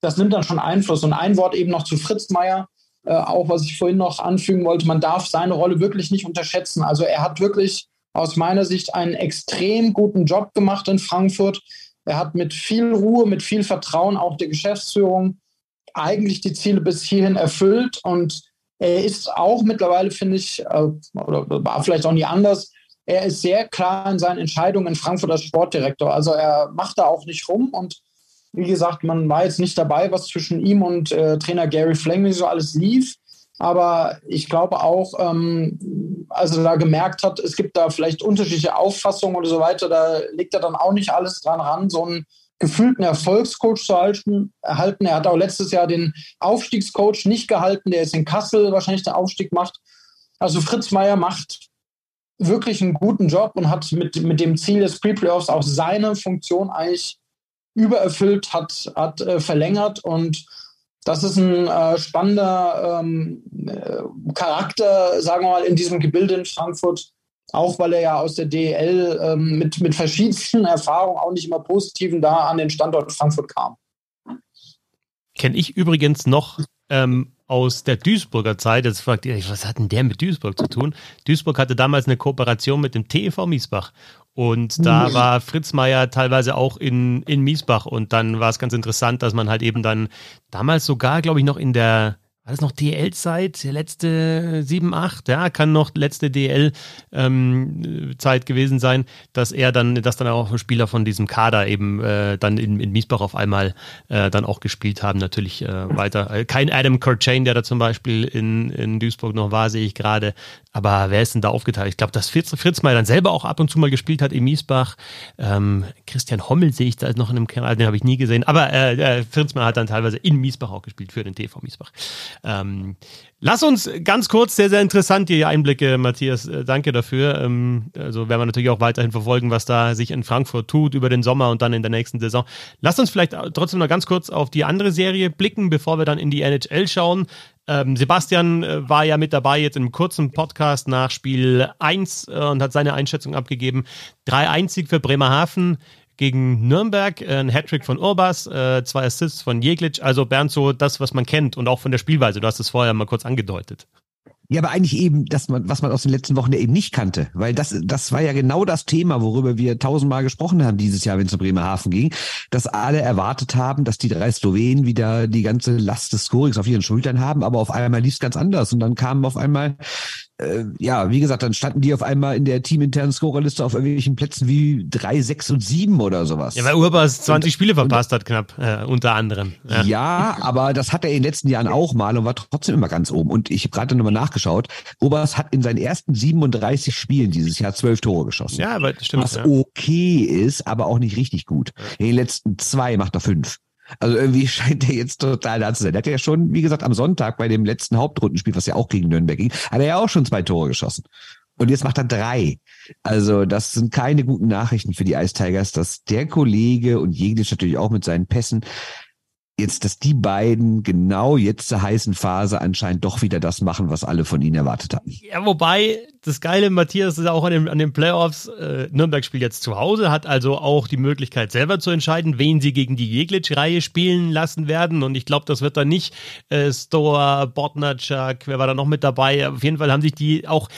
das nimmt dann schon Einfluss. Und ein Wort eben noch zu Fritz Meier, äh, auch was ich vorhin noch anfügen wollte, man darf seine Rolle wirklich nicht unterschätzen. Also er hat wirklich aus meiner Sicht einen extrem guten Job gemacht in Frankfurt. Er hat mit viel Ruhe, mit viel Vertrauen auch der Geschäftsführung eigentlich die Ziele bis hierhin erfüllt. Und er ist auch mittlerweile, finde ich, äh, oder war vielleicht auch nie anders, er ist sehr klar in seinen Entscheidungen in Frankfurt als Sportdirektor. Also er macht da auch nicht rum. Und wie gesagt, man war jetzt nicht dabei, was zwischen ihm und äh, Trainer Gary Fleming so alles lief. Aber ich glaube auch, ähm, als er da gemerkt hat, es gibt da vielleicht unterschiedliche Auffassungen oder so weiter, da legt er dann auch nicht alles dran ran, so ein gefühlten Erfolgscoach zu erhalten. Er hat auch letztes Jahr den Aufstiegscoach nicht gehalten, der jetzt in Kassel wahrscheinlich den Aufstieg macht. Also Fritz Meier macht wirklich einen guten Job und hat mit, mit dem Ziel des Pre-Playoffs auch seine Funktion eigentlich übererfüllt, hat, hat äh, verlängert und das ist ein äh, spannender ähm, äh, Charakter, sagen wir mal, in diesem Gebilde in Frankfurt, auch weil er ja aus der DEL ähm, mit, mit verschiedensten Erfahrungen, auch nicht immer positiven, da an den Standort Frankfurt kam. Kenne ich übrigens noch ähm, aus der Duisburger Zeit. Jetzt fragt ihr, was hat denn der mit Duisburg zu tun? Duisburg hatte damals eine Kooperation mit dem TEV Miesbach. Und da mhm. war Fritz Meier teilweise auch in, in Miesbach. Und dann war es ganz interessant, dass man halt eben dann damals sogar, glaube ich, noch in der war das noch DL-Zeit, letzte 7, 8, ja, kann noch letzte DL-Zeit ähm, gewesen sein, dass er dann, dass dann auch Spieler von diesem Kader eben äh, dann in, in Miesbach auf einmal äh, dann auch gespielt haben, natürlich äh, weiter. Äh, kein Adam Curchain, der da zum Beispiel in, in Duisburg noch war, sehe ich gerade. Aber wer ist denn da aufgeteilt? Ich glaube, dass Fritz, Fritz mal dann selber auch ab und zu mal gespielt hat in Miesbach. Ähm, Christian Hommel sehe ich da noch in einem Kanal, den habe ich nie gesehen. Aber äh, äh, Fritz mal hat dann teilweise in Miesbach auch gespielt für den TV Miesbach. Ähm, lass uns ganz kurz, sehr, sehr interessant, die Einblicke, Matthias. Äh, danke dafür. Ähm, also werden wir natürlich auch weiterhin verfolgen, was da sich in Frankfurt tut über den Sommer und dann in der nächsten Saison. Lass uns vielleicht trotzdem noch ganz kurz auf die andere Serie blicken, bevor wir dann in die NHL schauen. Ähm, Sebastian äh, war ja mit dabei jetzt im kurzen Podcast nach Spiel 1 äh, und hat seine Einschätzung abgegeben. 3-1 für Bremerhaven gegen Nürnberg, äh, ein Hattrick von Urbas, äh, zwei Assists von Jeglic. Also Bernd, so das, was man kennt und auch von der Spielweise. Du hast es vorher mal kurz angedeutet. Ja, aber eigentlich eben, dass man, was man aus den letzten Wochen eben nicht kannte, weil das, das war ja genau das Thema, worüber wir tausendmal gesprochen haben dieses Jahr, wenn es um Bremerhaven ging, dass alle erwartet haben, dass die drei Slowenen wieder die ganze Last des Scorings auf ihren Schultern haben, aber auf einmal lief es ganz anders und dann kamen auf einmal äh, ja, wie gesagt, dann standen die auf einmal in der teaminternen Scorerliste auf irgendwelchen Plätzen wie drei, sechs und sieben oder sowas. Ja, weil Urbas 20 und, Spiele verpasst und, hat, knapp, äh, unter anderem. Ja. ja. aber das hat er in den letzten Jahren auch mal und war trotzdem immer ganz oben. Und ich habe gerade nochmal nachgeschaut. Urbas hat in seinen ersten 37 Spielen dieses Jahr zwölf Tore geschossen. Ja, aber das stimmt. Was ja. okay ist, aber auch nicht richtig gut. In den letzten zwei macht er fünf. Also irgendwie scheint er jetzt total da zu sein. Der hat ja schon, wie gesagt, am Sonntag bei dem letzten Hauptrundenspiel, was ja auch gegen Nürnberg ging, hat er ja auch schon zwei Tore geschossen. Und jetzt macht er drei. Also das sind keine guten Nachrichten für die Ice Tigers, dass der Kollege und Jeglic natürlich auch mit seinen Pässen jetzt, dass die beiden genau jetzt zur heißen Phase anscheinend doch wieder das machen, was alle von ihnen erwartet hatten. Ja, wobei das Geile, Matthias, ist auch an den, an den Playoffs. Äh, Nürnberg spielt jetzt zu Hause, hat also auch die Möglichkeit selber zu entscheiden, wen sie gegen die Jeglitsch-Reihe spielen lassen werden. Und ich glaube, das wird dann nicht äh, Stoa, Botnachak, wer war da noch mit dabei? Auf jeden Fall haben sich die auch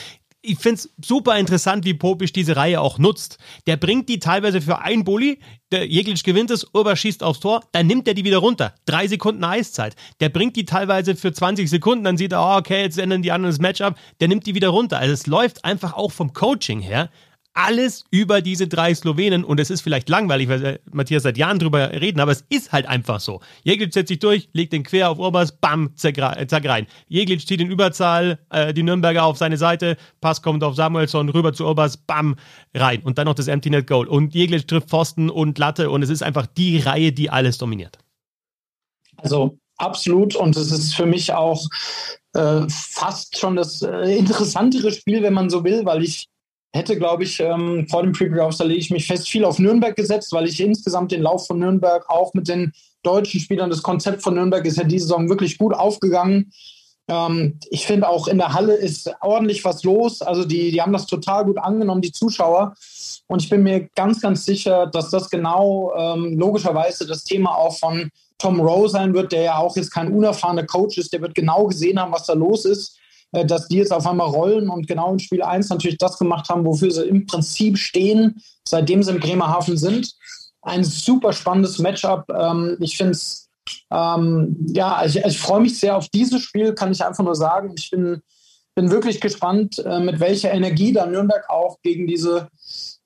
ich finde es super interessant, wie Popisch diese Reihe auch nutzt. Der bringt die teilweise für einen Bulli, der Jeglic gewinnt es, Urber schießt aufs Tor, dann nimmt er die wieder runter. Drei Sekunden Eiszeit. Der bringt die teilweise für 20 Sekunden, dann sieht er, oh, okay, jetzt ändern die anderen das Matchup, der nimmt die wieder runter. Also es läuft einfach auch vom Coaching her alles über diese drei Slowenen und es ist vielleicht langweilig, weil Matthias seit Jahren drüber reden, aber es ist halt einfach so. Jeglic setzt sich durch, legt den quer auf Urbas, bam, zack, rein. Jeglic zieht in Überzahl, äh, die Nürnberger auf seine Seite, Pass kommt auf Samuelsson, rüber zu Urbas, bam, rein. Und dann noch das Empty Net Goal. Und Jeglic trifft Pfosten und Latte und es ist einfach die Reihe, die alles dominiert. Also absolut und es ist für mich auch äh, fast schon das äh, interessantere Spiel, wenn man so will, weil ich hätte, glaube ich, ähm, vor dem Pre-Playoffs, da lege ich mich fest, viel auf Nürnberg gesetzt, weil ich insgesamt den Lauf von Nürnberg auch mit den deutschen Spielern, das Konzept von Nürnberg ist ja diese Saison wirklich gut aufgegangen. Ähm, ich finde auch in der Halle ist ordentlich was los. Also die, die haben das total gut angenommen, die Zuschauer. Und ich bin mir ganz, ganz sicher, dass das genau ähm, logischerweise das Thema auch von Tom Rowe sein wird, der ja auch jetzt kein unerfahrener Coach ist. Der wird genau gesehen haben, was da los ist. Äh, dass die jetzt auf einmal rollen und genau in Spiel 1 natürlich das gemacht haben, wofür sie im Prinzip stehen, seitdem sie in Bremerhaven sind. Ein super spannendes Matchup. Ähm, ich finde es, ähm, ja, ich, ich freue mich sehr auf dieses Spiel, kann ich einfach nur sagen. Ich bin, bin wirklich gespannt, äh, mit welcher Energie da Nürnberg auch gegen diese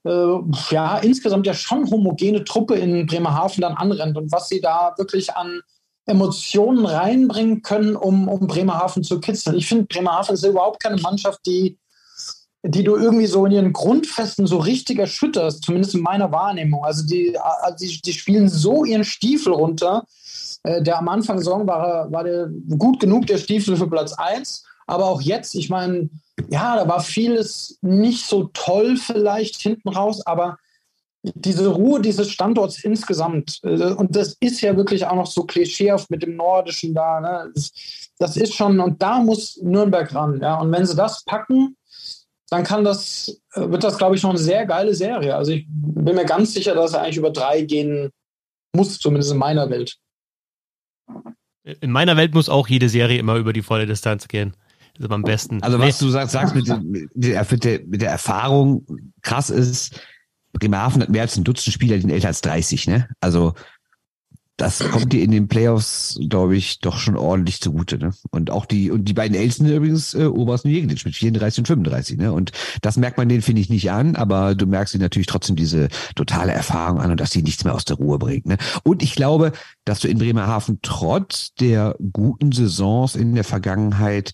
äh, ja, insgesamt ja schon homogene Truppe in Bremerhaven dann anrennt und was sie da wirklich an Emotionen reinbringen können, um, um Bremerhaven zu kitzeln. Ich finde, Bremerhaven ist überhaupt keine Mannschaft, die die du irgendwie so in ihren Grundfesten so richtig erschütterst, zumindest in meiner Wahrnehmung. Also die, also die, die spielen so ihren Stiefel runter. Äh, der am Anfang Saison war, war der gut genug, der Stiefel für Platz 1. Aber auch jetzt, ich meine, ja, da war vieles nicht so toll vielleicht hinten raus, aber diese Ruhe dieses Standorts insgesamt, äh, und das ist ja wirklich auch noch so klischeehaft mit dem Nordischen da, ne? das, ist schon, und da muss Nürnberg ran, ja, und wenn sie das packen, dann kann das, äh, wird das, glaube ich, noch eine sehr geile Serie. Also ich bin mir ganz sicher, dass er eigentlich über drei gehen muss, zumindest in meiner Welt. In meiner Welt muss auch jede Serie immer über die volle Distanz gehen. Das ist am besten. Also was nee. du sagst, sagst mit, mit, der, mit der Erfahrung, krass ist, Bremerhaven hat mehr als ein Dutzend Spieler, die sind älter als 30, ne? Also das kommt dir in den Playoffs, glaube ich, doch schon ordentlich zugute. Ne? Und auch die, und die beiden Ältesten übrigens, äh, Oberst und Jeglitsch mit 34 und 35. Ne? Und das merkt man denen, finde ich, nicht an, aber du merkst ihnen natürlich trotzdem diese totale Erfahrung an und dass sie nichts mehr aus der Ruhe bringt. Ne? Und ich glaube, dass du in Bremerhaven trotz der guten Saisons in der Vergangenheit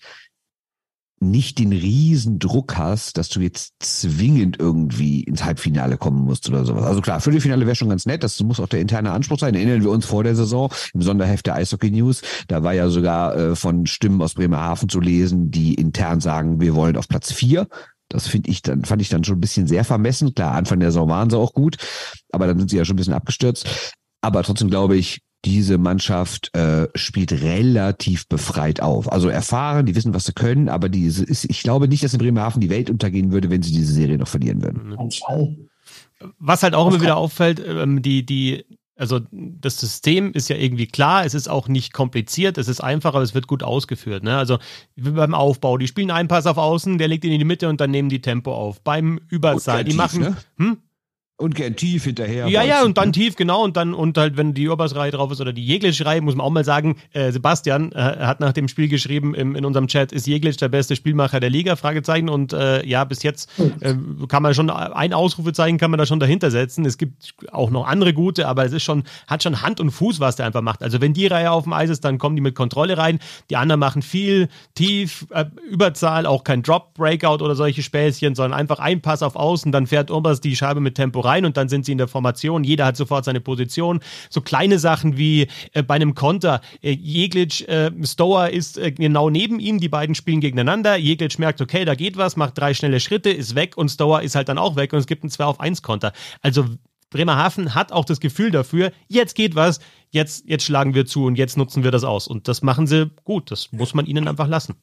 nicht den riesen Druck hast, dass du jetzt zwingend irgendwie ins Halbfinale kommen musst oder sowas. Also klar, Viertelfinale wäre schon ganz nett, das muss auch der interne Anspruch sein. Erinnern wir uns vor der Saison im Sonderheft der Eishockey News, da war ja sogar äh, von Stimmen aus Bremerhaven zu lesen, die intern sagen, wir wollen auf Platz vier. Das finde ich dann, fand ich dann schon ein bisschen sehr vermessen. Klar, Anfang der Saison waren sie auch gut, aber dann sind sie ja schon ein bisschen abgestürzt. Aber trotzdem glaube ich, diese Mannschaft äh, spielt relativ befreit auf. Also erfahren, die wissen, was sie können, aber diese ist, ich glaube nicht, dass in Bremerhaven die Welt untergehen würde, wenn sie diese Serie noch verlieren würden. Was halt auch immer wieder auffällt, ähm, die, die, also das System ist ja irgendwie klar, es ist auch nicht kompliziert, es ist einfach, aber es wird gut ausgeführt. Ne? Also beim Aufbau, die spielen einen Pass auf Außen, der legt ihn in die Mitte und dann nehmen die Tempo auf. Beim Überzahl, die machen. Ne? Hm? Und gern tief hinterher. Ja, ja, und dann ne? tief, genau. Und dann, und halt, wenn die Überbass-Reihe drauf ist oder die Jeglitsch-Reihe, muss man auch mal sagen, äh, Sebastian äh, hat nach dem Spiel geschrieben im, in unserem Chat, ist Jeglitsch der beste Spielmacher der Liga? Fragezeichen. Und äh, ja, bis jetzt äh, kann man schon ein Ausrufezeichen kann man da schon dahinter setzen. Es gibt auch noch andere gute, aber es ist schon, hat schon Hand und Fuß, was der einfach macht. Also wenn die Reihe auf dem Eis ist, dann kommen die mit Kontrolle rein. Die anderen machen viel, tief, äh, Überzahl, auch kein Drop-Breakout oder solche Späßchen, sondern einfach ein Pass auf Außen, dann fährt Urbas die Scheibe mit Tempo rein und dann sind sie in der Formation. Jeder hat sofort seine Position. So kleine Sachen wie äh, bei einem Konter. Äh, Jeglitsch, äh, Stower ist äh, genau neben ihm. Die beiden spielen gegeneinander. Jeglitsch merkt, okay, da geht was, macht drei schnelle Schritte, ist weg und Stower ist halt dann auch weg und es gibt einen 2 auf 1 Konter. Also Bremerhaven hat auch das Gefühl dafür, jetzt geht was, jetzt, jetzt schlagen wir zu und jetzt nutzen wir das aus. Und das machen sie gut. Das muss man ihnen einfach lassen.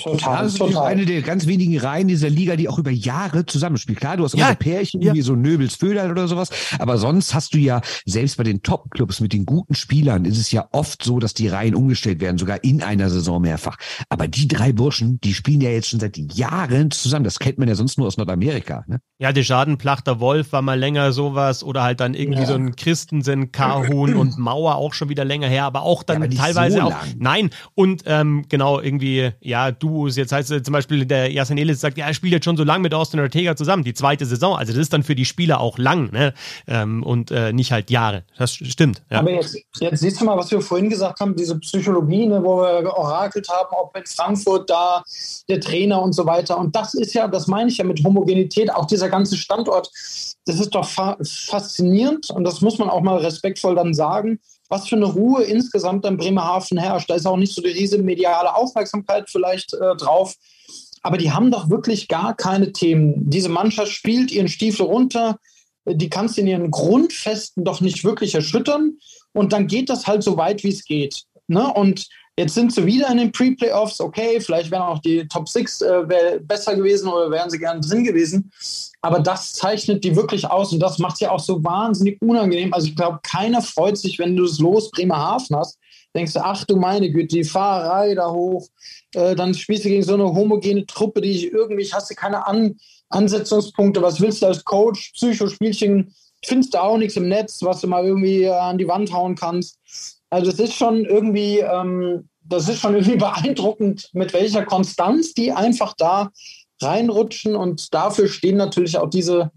Total, das ist total. eine der ganz wenigen Reihen dieser Liga, die auch über Jahre zusammenspielt. Klar, du hast immer ja, so Pärchen, ja. wie so Nöbels Föderl oder sowas, aber sonst hast du ja, selbst bei den Top-Clubs mit den guten Spielern, ist es ja oft so, dass die Reihen umgestellt werden, sogar in einer Saison mehrfach. Aber die drei Burschen, die spielen ja jetzt schon seit Jahren zusammen. Das kennt man ja sonst nur aus Nordamerika. Ne? Ja, Deschaden, Plachter, Wolf war mal länger sowas oder halt dann irgendwie ja. so ein Christensen, Kahun und Mauer auch schon wieder länger her, aber auch dann ja, teilweise so auch. Nein, und ähm, genau, irgendwie, ja, Duos. Jetzt heißt es zum Beispiel, der Jasen Elis sagt, ja, er spielt jetzt schon so lange mit Austin Ortega zusammen, die zweite Saison. Also das ist dann für die Spieler auch lang, ne? Ähm, und äh, nicht halt Jahre. Das stimmt. Ja. Aber jetzt, jetzt siehst du mal, was wir vorhin gesagt haben, diese Psychologie, ne, wo wir orakelt haben, ob in Frankfurt da der Trainer und so weiter. Und das ist ja, das meine ich ja mit Homogenität, auch dieser ganze Standort. Das ist doch fa faszinierend und das muss man auch mal respektvoll dann sagen was für eine Ruhe insgesamt in Bremerhaven herrscht. Da ist auch nicht so die riesige mediale Aufmerksamkeit vielleicht äh, drauf. Aber die haben doch wirklich gar keine Themen. Diese Mannschaft spielt ihren Stiefel runter. Die kannst du in ihren Grundfesten doch nicht wirklich erschüttern. Und dann geht das halt so weit, wie es geht. Ne? Und Jetzt sind sie wieder in den Pre-Playoffs. Okay, vielleicht wären auch die Top 6 äh, besser gewesen oder wären sie gern drin gewesen. Aber das zeichnet die wirklich aus und das macht sie auch so wahnsinnig unangenehm. Also ich glaube, keiner freut sich, wenn du das Los Bremerhaven hast. Denkst du, ach du meine Güte, die Fahrerei da hoch. Äh, dann spielst du gegen so eine homogene Truppe, die ich irgendwie, hast du keine An Ansetzungspunkte. Was willst du als Coach? Psychospielchen findest du auch nichts im Netz, was du mal irgendwie an die Wand hauen kannst. Also es ist schon irgendwie, ähm, das ist schon irgendwie beeindruckend, mit welcher Konstanz die einfach da reinrutschen und dafür stehen natürlich auch diese,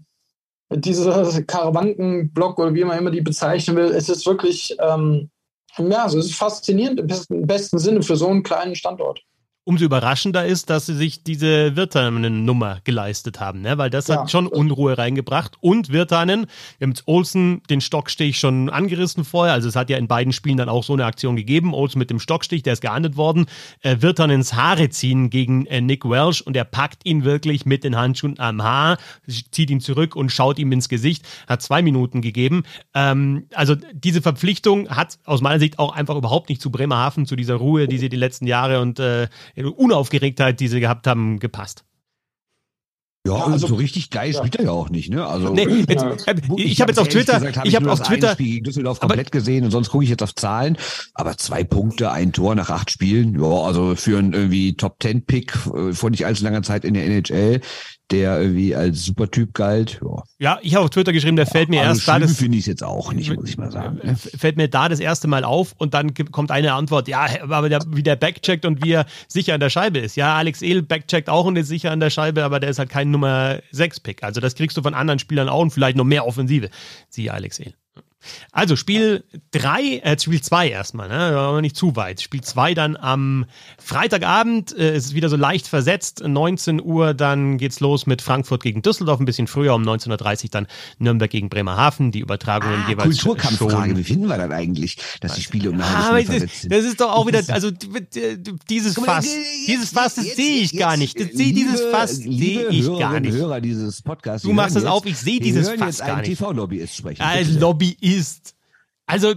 diese Karawankenblock oder wie man immer die bezeichnen will. Es ist wirklich, ähm, ja, also es ist faszinierend im besten, im besten Sinne für so einen kleinen Standort. Umso überraschender ist, dass sie sich diese Virtanen-Nummer geleistet haben, ne? weil das ja. hat schon Unruhe reingebracht. Und Virtanen, wir haben jetzt Olsen den Stockstich schon angerissen vorher, also es hat ja in beiden Spielen dann auch so eine Aktion gegeben. Olsen mit dem Stockstich, der ist geahndet worden. Äh, Virtanens Haare ziehen gegen äh, Nick Welsh und er packt ihn wirklich mit den Handschuhen am Haar, zieht ihn zurück und schaut ihm ins Gesicht. Hat zwei Minuten gegeben. Ähm, also diese Verpflichtung hat aus meiner Sicht auch einfach überhaupt nicht zu Bremerhaven, zu dieser Ruhe, die sie die letzten Jahre und äh, Unaufgeregtheit, die sie gehabt haben, gepasst. Ja, also so richtig geil ja. spielt er ja auch nicht, ne? Also nee, jetzt, äh, ich, ich habe jetzt auf Twitter, gesagt, hab ich habe auf Twitter Spiel gegen Düsseldorf komplett gesehen und sonst gucke ich jetzt auf Zahlen, aber zwei Punkte, ein Tor nach acht Spielen, ja, also für einen irgendwie Top Ten Pick äh, vor nicht allzu langer Zeit in der NHL der irgendwie als Supertyp galt. Ja, ja ich habe auf Twitter geschrieben, der fällt mir also erst da. Das finde ich jetzt auch nicht, muss ich mal sagen. Ne? Fällt mir da das erste Mal auf und dann kommt eine Antwort, ja, aber der, wie der backcheckt und wie er sicher an der Scheibe ist. Ja, Alex Ehl backcheckt auch und ist sicher an der Scheibe, aber der ist halt kein Nummer 6 Pick. Also das kriegst du von anderen Spielern auch und vielleicht noch mehr Offensive. Siehe Alex Ehl. Also Spiel 3, äh, Spiel 2 erstmal, ne? Aber nicht zu weit. Spiel 2 dann am Freitagabend, äh, ist wieder so leicht versetzt, 19 Uhr, dann geht's los mit Frankfurt gegen Düsseldorf, ein bisschen früher, um 19.30 Uhr dann Nürnberg gegen Bremerhaven, die Übertragungen ah, jeweils Kulturkampffrage, wie finden wir das eigentlich, dass die Spiele um eine halbe Stunde versetzt sind? Das ist doch auch wieder, also dieses Fass, dieses Fass, das sehe ich gar nicht. Das, dieses Fass sehe ich gar nicht. Hörer dieses Podcasts, du machst das auf, ich sehe dieses Fass gar nicht. TV-Lobbyist sprechen. Als Lobbyist ist. Also,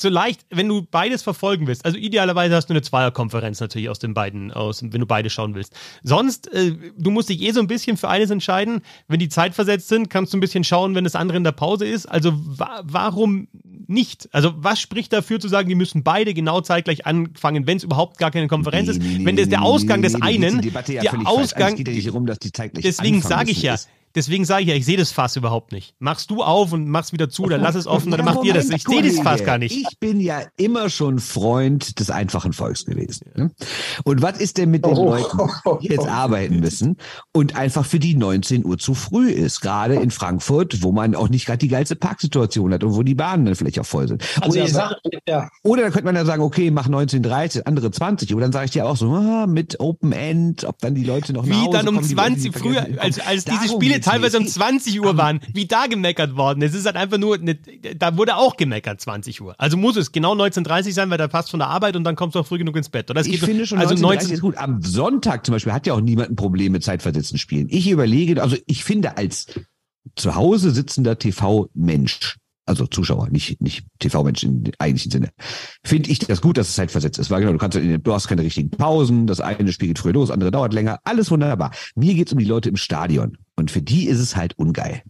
so leicht, wenn du beides verfolgen willst, also idealerweise hast du eine Zweierkonferenz natürlich aus den beiden, aus, wenn du beide schauen willst. Sonst, äh, du musst dich eh so ein bisschen für eines entscheiden. Wenn die Zeit versetzt sind, kannst du ein bisschen schauen, wenn das andere in der Pause ist. Also wa warum nicht? Also was spricht dafür zu sagen, die müssen beide genau zeitgleich anfangen, wenn es überhaupt gar keine Konferenz nee, ist? Nee, wenn das der Ausgang des einen, der Ausgang, deswegen sage ich ja, ist. Deswegen sage ich ja, ich sehe das Fass überhaupt nicht. Machst du auf und machst wieder zu, dann lass es offen, dann macht ihr das. Ich sehe das Fass gar nicht. Ich bin ja immer schon Freund des einfachen Volks gewesen. Ne? Und was ist denn mit den oh. Leuten, die jetzt arbeiten müssen und einfach für die 19 Uhr zu früh ist? Gerade in Frankfurt, wo man auch nicht gerade die geilste Parksituation hat und wo die Bahnen dann vielleicht auch voll sind. Also oder, sag, ja. oder dann könnte man ja sagen, okay, mach 19.30, andere 20 Uhr. Dann sage ich dir auch so, ah, mit Open End, ob dann die Leute noch Wie nach Hause dann um kommen, 20 früher, als, als diese Spiele teilweise um 20 Uhr waren, wie da gemeckert worden. Es ist halt einfach nur, eine, da wurde auch gemeckert 20 Uhr. Also muss es genau 19.30 sein, weil da passt von der Arbeit und dann kommst du auch früh genug ins Bett. Oder ich finde schon, also 19 ist gut. Am Sonntag zum Beispiel hat ja auch niemand ein Problem mit zeitversetzten Spielen. Ich überlege, also ich finde als zu Hause sitzender TV-Mensch, also Zuschauer, nicht, nicht TV-Mensch im eigentlichen Sinne, finde ich das gut, dass es zeitversetzt ist. Weil genau, du kannst, du hast keine richtigen Pausen, das eine Spiel geht früher los, andere dauert länger, alles wunderbar. Mir geht's um die Leute im Stadion. Und für die ist es halt ungeil.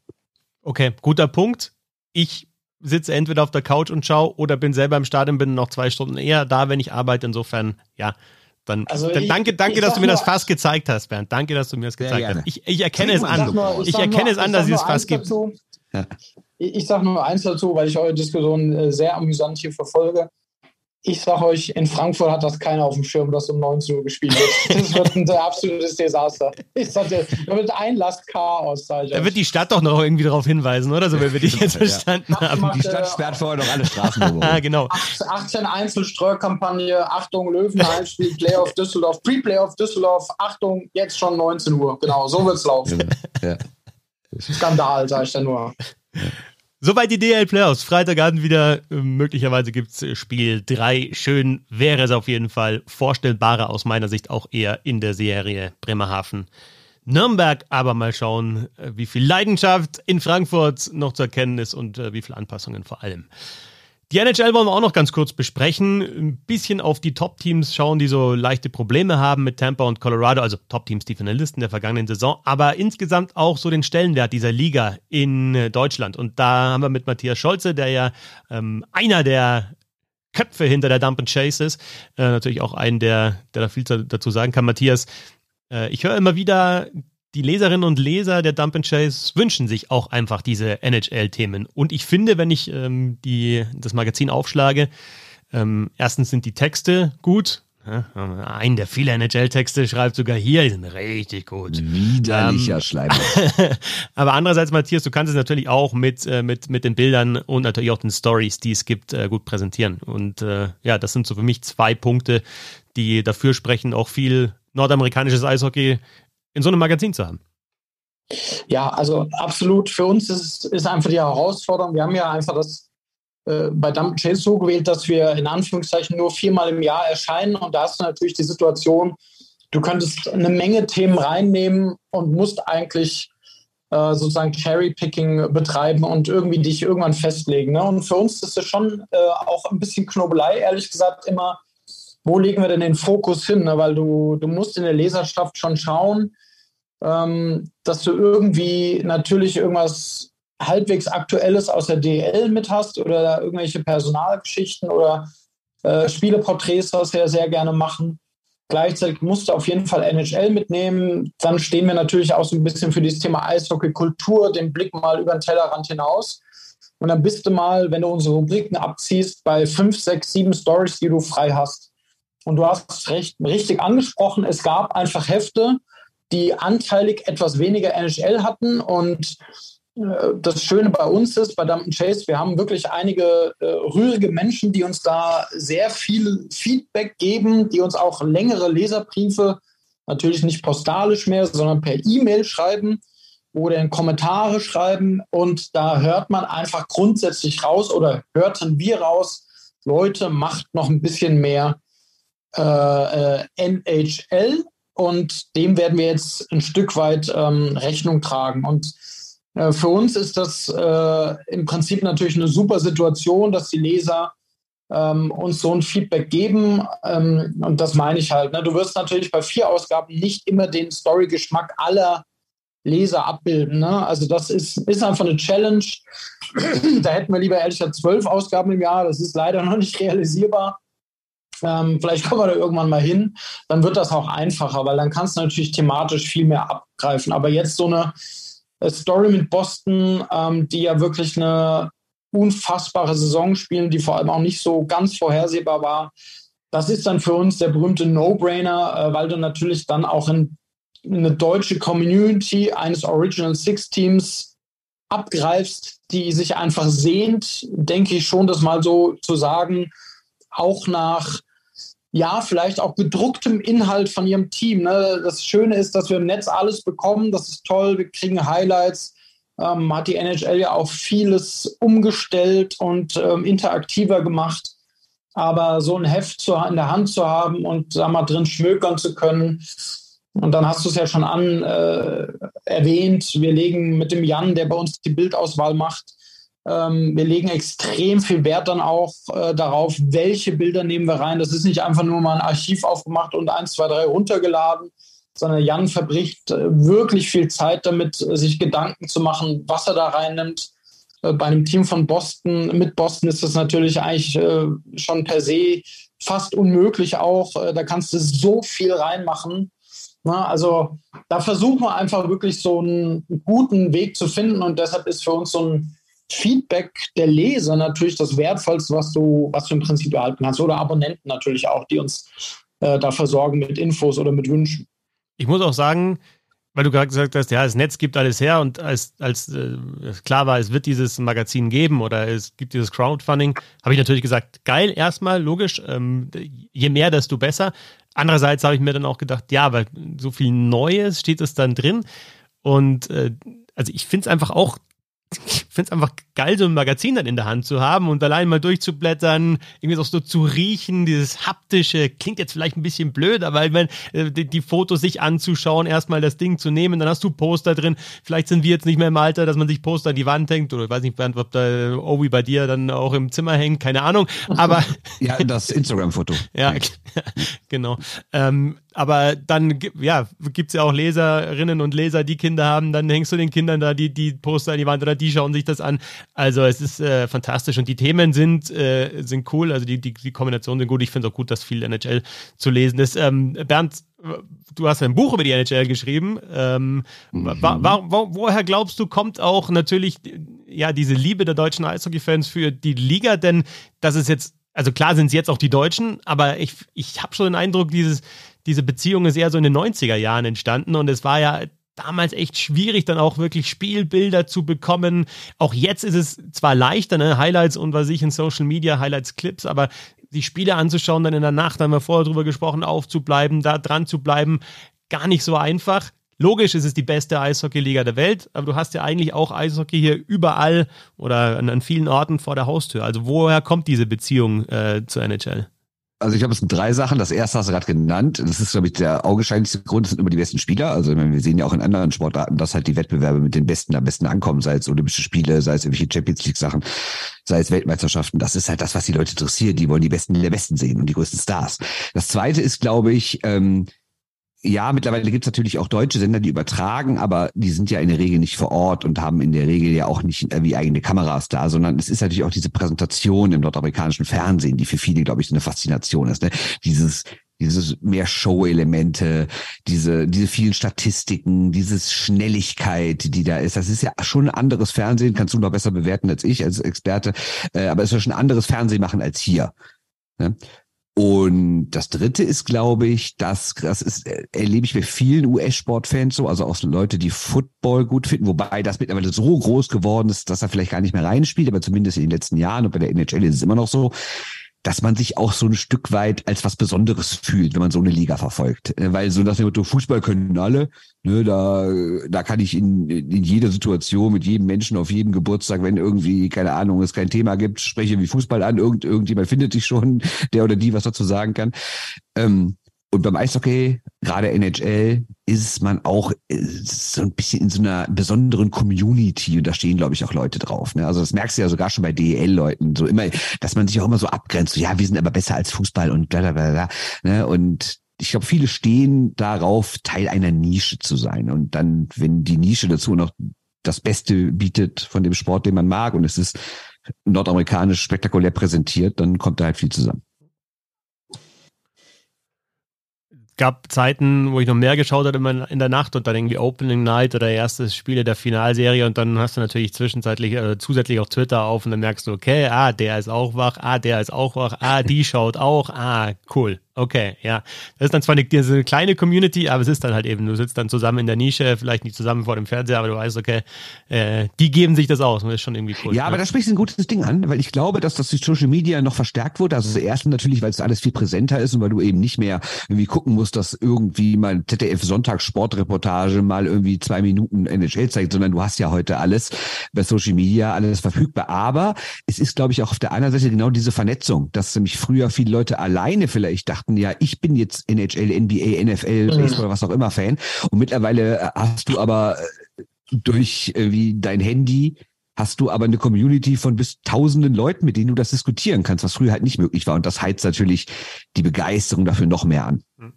Okay, guter Punkt. Ich sitze entweder auf der Couch und schaue oder bin selber im Stadion, bin noch zwei Stunden eher da, wenn ich arbeite. Insofern, ja, dann, also dann ich, danke, danke, dass du mir das Fass gezeigt hast, Bernd. Danke, dass du mir das gezeigt hast. Ich, ich erkenne es an. Nur, ich, ich erkenne nur, es an, dass es Fass gibt. Ja. Ich, sage nur eins dazu, weil ich eure Diskussion äh, sehr amüsant hier verfolge ich sage euch, in Frankfurt hat das keiner auf dem Schirm, dass um 19 Uhr gespielt wird. Das wird ein absolutes Desaster. Ich sag dir, da wird Einlasschaos. Da wird die Stadt doch noch irgendwie darauf hinweisen, oder? So, wie wir dich jetzt verstanden ja. haben. die Stadt sperrt vorher noch alle Straßen. ah, genau. 18 Einzelstreukampagne, Achtung, Löwenheim-Spiel, Playoff Düsseldorf, Pre-Playoff Düsseldorf, Achtung, jetzt schon 19 Uhr. Genau, so wird's laufen. Ja. Skandal, sag ich da nur. Soweit die DL Playoffs. Freitagabend wieder. Möglicherweise gibt es Spiel 3. Schön wäre es auf jeden Fall. Vorstellbarer aus meiner Sicht auch eher in der Serie Bremerhaven. Nürnberg, aber mal schauen, äh, wie viel Leidenschaft in Frankfurt noch zu erkennen ist und äh, wie viele Anpassungen vor allem. Die NHL wollen wir auch noch ganz kurz besprechen. Ein bisschen auf die Top-Teams schauen, die so leichte Probleme haben mit Tampa und Colorado, also Top-Teams, die Finalisten der vergangenen Saison, aber insgesamt auch so den Stellenwert dieser Liga in äh, Deutschland. Und da haben wir mit Matthias Scholze, der ja ähm, einer der Köpfe hinter der Dump and Chase ist, äh, natürlich auch einen, der, der da viel dazu sagen kann. Matthias, äh, ich höre immer wieder die Leserinnen und Leser der Dump and Chase wünschen sich auch einfach diese NHL-Themen. Und ich finde, wenn ich ähm, die, das Magazin aufschlage, ähm, erstens sind die Texte gut, Ein der viele NHL-Texte schreibt sogar hier, die sind richtig gut. Widerlicher ähm, Schleimer. aber andererseits, Matthias, du kannst es natürlich auch mit, äh, mit, mit den Bildern und natürlich auch den Stories, die es gibt, äh, gut präsentieren. Und äh, ja, das sind so für mich zwei Punkte, die dafür sprechen, auch viel nordamerikanisches Eishockey in so einem Magazin zu haben. Ja, also absolut. Für uns ist, ist einfach die Herausforderung. Wir haben ja einfach das äh, bei Dump Chase so gewählt, dass wir in Anführungszeichen nur viermal im Jahr erscheinen. Und da hast du natürlich die Situation, du könntest eine Menge Themen reinnehmen und musst eigentlich äh, sozusagen Cherry-Picking betreiben und irgendwie dich irgendwann festlegen. Ne? Und für uns ist es schon äh, auch ein bisschen Knobelei, ehrlich gesagt, immer, wo legen wir denn den Fokus hin? Ne? Weil du, du musst in der Leserschaft schon schauen, ähm, dass du irgendwie natürlich irgendwas halbwegs Aktuelles aus der DL mit hast oder irgendwelche Personalgeschichten oder äh, Spieleporträts, was wir sehr gerne machen. Gleichzeitig musst du auf jeden Fall NHL mitnehmen. Dann stehen wir natürlich auch so ein bisschen für dieses Thema Eishockey-Kultur, den Blick mal über den Tellerrand hinaus. Und dann bist du mal, wenn du unsere Rubriken abziehst, bei fünf, sechs, sieben Stories, die du frei hast. Und du hast recht, richtig angesprochen, es gab einfach Hefte, die anteilig etwas weniger NHL hatten. Und äh, das Schöne bei uns ist, bei Dump Chase, wir haben wirklich einige äh, rührige Menschen, die uns da sehr viel Feedback geben, die uns auch längere Leserbriefe, natürlich nicht postalisch mehr, sondern per E-Mail schreiben oder in Kommentare schreiben. Und da hört man einfach grundsätzlich raus oder hörten wir raus, Leute, macht noch ein bisschen mehr äh, äh, NHL und dem werden wir jetzt ein Stück weit ähm, Rechnung tragen. Und äh, für uns ist das äh, im Prinzip natürlich eine super Situation, dass die Leser ähm, uns so ein Feedback geben. Ähm, und das meine ich halt. Ne? Du wirst natürlich bei vier Ausgaben nicht immer den Story-Geschmack aller Leser abbilden. Ne? Also das ist, ist einfach eine Challenge. da hätten wir lieber ehrlich gesagt zwölf Ausgaben im Jahr. Das ist leider noch nicht realisierbar. Ähm, vielleicht kommen wir da irgendwann mal hin. Dann wird das auch einfacher, weil dann kannst du natürlich thematisch viel mehr abgreifen. Aber jetzt so eine äh, Story mit Boston, ähm, die ja wirklich eine unfassbare Saison spielen, die vor allem auch nicht so ganz vorhersehbar war. Das ist dann für uns der berühmte No-Brainer, äh, weil du natürlich dann auch in, in eine deutsche Community eines Original Six Teams abgreifst, die sich einfach sehnt, denke ich schon, das mal so zu sagen, auch nach ja, vielleicht auch gedrucktem Inhalt von ihrem Team. Ne? Das Schöne ist, dass wir im Netz alles bekommen. Das ist toll. Wir kriegen Highlights. Ähm, hat die NHL ja auch vieles umgestellt und ähm, interaktiver gemacht. Aber so ein Heft zu, in der Hand zu haben und da mal drin schmökern zu können. Und dann hast du es ja schon an äh, erwähnt. Wir legen mit dem Jan, der bei uns die Bildauswahl macht, wir legen extrem viel Wert dann auch äh, darauf, welche Bilder nehmen wir rein. Das ist nicht einfach nur mal ein Archiv aufgemacht und eins, zwei, drei runtergeladen, sondern Jan verbricht äh, wirklich viel Zeit damit, sich Gedanken zu machen, was er da reinnimmt. Äh, bei einem Team von Boston, mit Boston ist das natürlich eigentlich äh, schon per se fast unmöglich auch. Äh, da kannst du so viel reinmachen. Na, also da versuchen wir einfach wirklich so einen guten Weg zu finden und deshalb ist für uns so ein Feedback der Leser natürlich das Wertvollste, was du, was du im Prinzip erhalten kannst. Oder Abonnenten natürlich auch, die uns äh, da versorgen mit Infos oder mit Wünschen. Ich muss auch sagen, weil du gerade gesagt hast, ja, das Netz gibt alles her und als, als äh, klar war, es wird dieses Magazin geben oder es gibt dieses Crowdfunding, habe ich natürlich gesagt, geil, erstmal, logisch, ähm, je mehr, desto besser. Andererseits habe ich mir dann auch gedacht, ja, weil so viel Neues steht es dann drin. Und äh, also ich finde es einfach auch finde es einfach geil, so ein Magazin dann in der Hand zu haben und allein mal durchzublättern, irgendwie auch so zu riechen, dieses haptische, klingt jetzt vielleicht ein bisschen blöd, aber ich meine, äh, die, die, Fotos sich anzuschauen, erstmal das Ding zu nehmen, dann hast du Poster drin. Vielleicht sind wir jetzt nicht mehr im Alter, dass man sich Poster an die Wand hängt oder ich weiß nicht, ob da Obi bei dir dann auch im Zimmer hängt, keine Ahnung, aber. ja, das Instagram-Foto. ja, genau. Ähm, aber dann ja, gibt es ja auch Leserinnen und Leser, die Kinder haben, dann hängst du den Kindern da die, die Poster an die Wand oder die schauen sich das an. Also es ist äh, fantastisch und die Themen sind, äh, sind cool, also die, die, die Kombinationen sind gut. Ich finde es auch gut, dass viel NHL zu lesen ist. Ähm, Bernd, du hast ein Buch über die NHL geschrieben. Ähm, mhm. wa, wa, wo, woher glaubst du, kommt auch natürlich ja diese Liebe der deutschen Eishockey-Fans für die Liga? Denn das ist jetzt also klar sind es jetzt auch die Deutschen, aber ich, ich habe schon den Eindruck, dieses, diese Beziehung ist eher so in den 90er Jahren entstanden und es war ja damals echt schwierig, dann auch wirklich Spielbilder zu bekommen. Auch jetzt ist es zwar leichter, ne? Highlights und was ich in Social Media, Highlights, Clips, aber die Spiele anzuschauen, dann in der Nacht, haben wir vorher drüber gesprochen, aufzubleiben, da dran zu bleiben, gar nicht so einfach. Logisch ist es die beste Eishockey-Liga der Welt, aber du hast ja eigentlich auch Eishockey hier überall oder an, an vielen Orten vor der Haustür. Also woher kommt diese Beziehung äh, zur NHL? Also ich glaube, es sind drei Sachen. Das erste hast du gerade genannt. Das ist, glaube ich, der augenscheinlichste Grund. Das sind immer die besten Spieler. Also wir sehen ja auch in anderen Sportarten, dass halt die Wettbewerbe mit den Besten am besten ankommen, sei es Olympische Spiele, sei es irgendwelche Champions League Sachen, sei es Weltmeisterschaften. Das ist halt das, was die Leute interessiert. Die wollen die Besten der Besten sehen und die größten Stars. Das zweite ist, glaube ich, ähm, ja, mittlerweile gibt es natürlich auch deutsche Sender, die übertragen, aber die sind ja in der Regel nicht vor Ort und haben in der Regel ja auch nicht wie eigene Kameras da, sondern es ist natürlich auch diese Präsentation im nordamerikanischen Fernsehen, die für viele, glaube ich, eine Faszination ist. Ne? Dieses dieses mehr Show-Elemente, diese, diese vielen Statistiken, dieses Schnelligkeit, die da ist. Das ist ja schon ein anderes Fernsehen, kannst du noch besser bewerten als ich als Experte, äh, aber es ist ja schon ein anderes Fernsehen machen als hier. Ne? Und das dritte ist, glaube ich, dass das ist, erlebe ich bei vielen US-Sportfans so, also auch Leute, die Football gut finden, wobei das mittlerweile so groß geworden ist, dass er vielleicht gar nicht mehr reinspielt, aber zumindest in den letzten Jahren und bei der NHL ist es immer noch so, dass man sich auch so ein Stück weit als was Besonderes fühlt, wenn man so eine Liga verfolgt. Äh, weil so dem Motto, Fußball können alle, ne, da, da kann ich in, in jeder Situation mit jedem Menschen auf jedem Geburtstag, wenn irgendwie, keine Ahnung, es kein Thema gibt, spreche wie Fußball an, irgend, irgendjemand findet sich schon, der oder die was dazu sagen kann. Ähm, und beim Eishockey, gerade NHL, ist man auch äh, so ein bisschen in so einer besonderen Community und da stehen, glaube ich, auch Leute drauf. Ne? Also das merkst du ja sogar schon bei DEL-Leuten, so immer, dass man sich auch immer so abgrenzt. So, ja, wir sind aber besser als Fußball und bla bla bla. ne? Und ich glaube, viele stehen darauf, Teil einer Nische zu sein. Und dann, wenn die Nische dazu noch das Beste bietet von dem Sport, den man mag, und es ist nordamerikanisch spektakulär präsentiert, dann kommt da halt viel zusammen. Gab Zeiten, wo ich noch mehr geschaut habe in der Nacht und dann irgendwie Opening Night oder erstes Spiele der Finalserie und dann hast du natürlich zwischenzeitlich äh, zusätzlich auch Twitter auf und dann merkst du, okay, ah, der ist auch wach, ah, der ist auch wach, ah, die schaut auch, ah, cool. Okay, ja. Das ist dann zwar eine, eine, kleine Community, aber es ist dann halt eben, du sitzt dann zusammen in der Nische, vielleicht nicht zusammen vor dem Fernseher, aber du weißt, okay, äh, die geben sich das aus. Das ist schon irgendwie cool. Ja, aber da sprichst du ein gutes Ding an, weil ich glaube, dass das durch Social Media noch verstärkt wurde. Also das erste natürlich, weil es alles viel präsenter ist und weil du eben nicht mehr irgendwie gucken musst, dass irgendwie mal ZDF Sonntag Sportreportage mal irgendwie zwei Minuten NHL zeigt, sondern du hast ja heute alles bei Social Media, alles verfügbar. Aber es ist, glaube ich, auch auf der anderen Seite genau diese Vernetzung, dass nämlich früher viele Leute alleine vielleicht dachten, sagten, ja, ich bin jetzt NHL, NBA, NFL, mhm. Baseball, was auch immer Fan. Und mittlerweile äh, hast du aber äh, durch äh, wie dein Handy hast du aber eine Community von bis tausenden Leuten, mit denen du das diskutieren kannst, was früher halt nicht möglich war. Und das heizt natürlich die Begeisterung dafür noch mehr an. Mhm.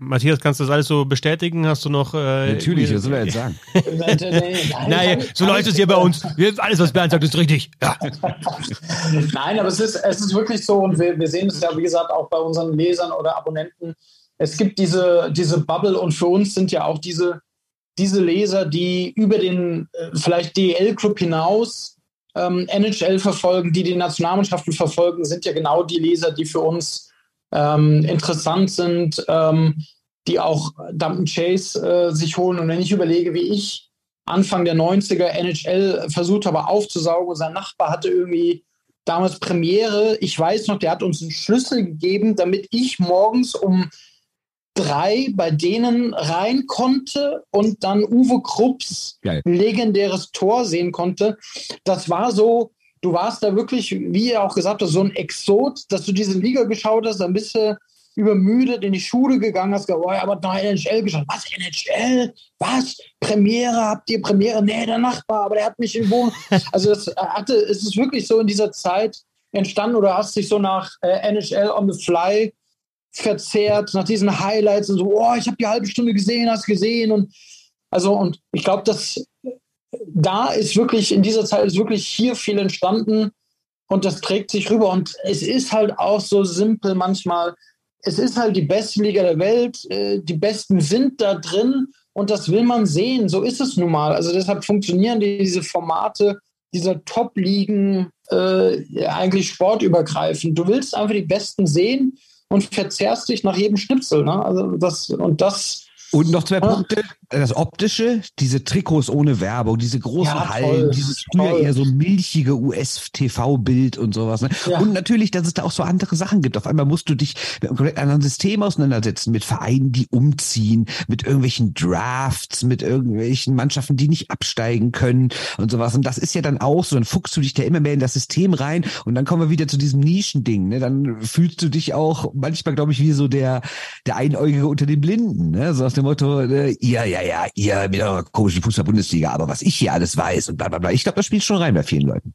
Matthias, kannst du das alles so bestätigen? Hast du noch. Äh, Natürlich, was soll er jetzt sagen? Nein, so läuft es hier bei uns. Alles, was Bernd sagt, ist richtig. Ja. Nein, aber es ist, es ist wirklich so, und wir, wir sehen es ja, wie gesagt, auch bei unseren Lesern oder Abonnenten. Es gibt diese, diese Bubble und für uns sind ja auch diese, diese Leser, die über den äh, vielleicht DL-Club hinaus ähm, NHL verfolgen, die die Nationalmannschaften verfolgen, sind ja genau die Leser, die für uns ähm, interessant sind, ähm, die auch Dump Chase äh, sich holen. Und wenn ich überlege, wie ich Anfang der 90er NHL versucht habe aufzusaugen, sein Nachbar hatte irgendwie damals Premiere. Ich weiß noch, der hat uns einen Schlüssel gegeben, damit ich morgens um drei bei denen rein konnte und dann Uwe Krupps Geil. legendäres Tor sehen konnte. Das war so, du warst da wirklich, wie ihr auch gesagt habt, so ein Exot, dass du diese Liga geschaut hast, dann bist du übermüdet in die Schule gegangen, hast gesagt, oh, aber nach NHL geschaut. Was, NHL? Was? Premiere? Habt ihr Premiere? Nee, der Nachbar, aber der hat mich Wohnung. Also das hatte, es ist wirklich so in dieser Zeit entstanden oder hast dich so nach äh, NHL on the fly verzehrt, nach diesen Highlights und so, oh, ich habe die halbe Stunde gesehen, hast gesehen und also und ich glaube, das da ist wirklich, in dieser Zeit ist wirklich hier viel entstanden und das trägt sich rüber. Und es ist halt auch so simpel manchmal. Es ist halt die beste Liga der Welt. Äh, die Besten sind da drin und das will man sehen. So ist es nun mal. Also deshalb funktionieren diese Formate dieser Top-Ligen äh, eigentlich sportübergreifend. Du willst einfach die Besten sehen und verzerrst dich nach jedem Schnipsel. Ne? Also das, und das und noch zwei Punkte. Das Optische, diese Trikots ohne Werbung, diese großen ja, Hallen, dieses früher toll. eher so milchige US-TV-Bild und sowas. Ne? Ja. Und natürlich, dass es da auch so andere Sachen gibt. Auf einmal musst du dich mit einem komplett anderen System auseinandersetzen, mit Vereinen, die umziehen, mit irgendwelchen Drafts, mit irgendwelchen Mannschaften, die nicht absteigen können und sowas. Und das ist ja dann auch so, dann fuchst du dich da immer mehr in das System rein und dann kommen wir wieder zu diesem Nischending. Ne? Dann fühlst du dich auch manchmal, glaube ich, wie so der, der Einäugige unter den Blinden. Ne? So dem Motto, äh, ihr, ja, ja, ihr mit eurer komischen Fußball-Bundesliga, aber was ich hier alles weiß und bla bla bla. Ich glaube, das spielt schon rein bei vielen Leuten.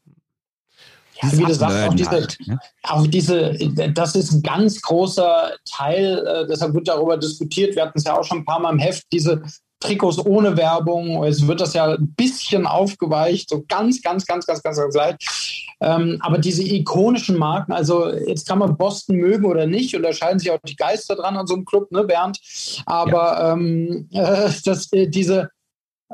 Ja, wie du sagst, auch diese, halt, ne? auch diese, das ist ein ganz großer Teil, äh, deshalb wird darüber diskutiert, wir hatten es ja auch schon ein paar Mal im Heft, diese Trikots ohne Werbung. Es wird das ja ein bisschen aufgeweicht, so ganz, ganz, ganz, ganz, ganz, ganz leicht. Ähm, aber diese ikonischen Marken, also jetzt kann man Boston mögen oder nicht, und da scheiden sich auch die Geister dran an so einem Club, ne, Bernd? Aber ja. ähm, äh, das, äh, diese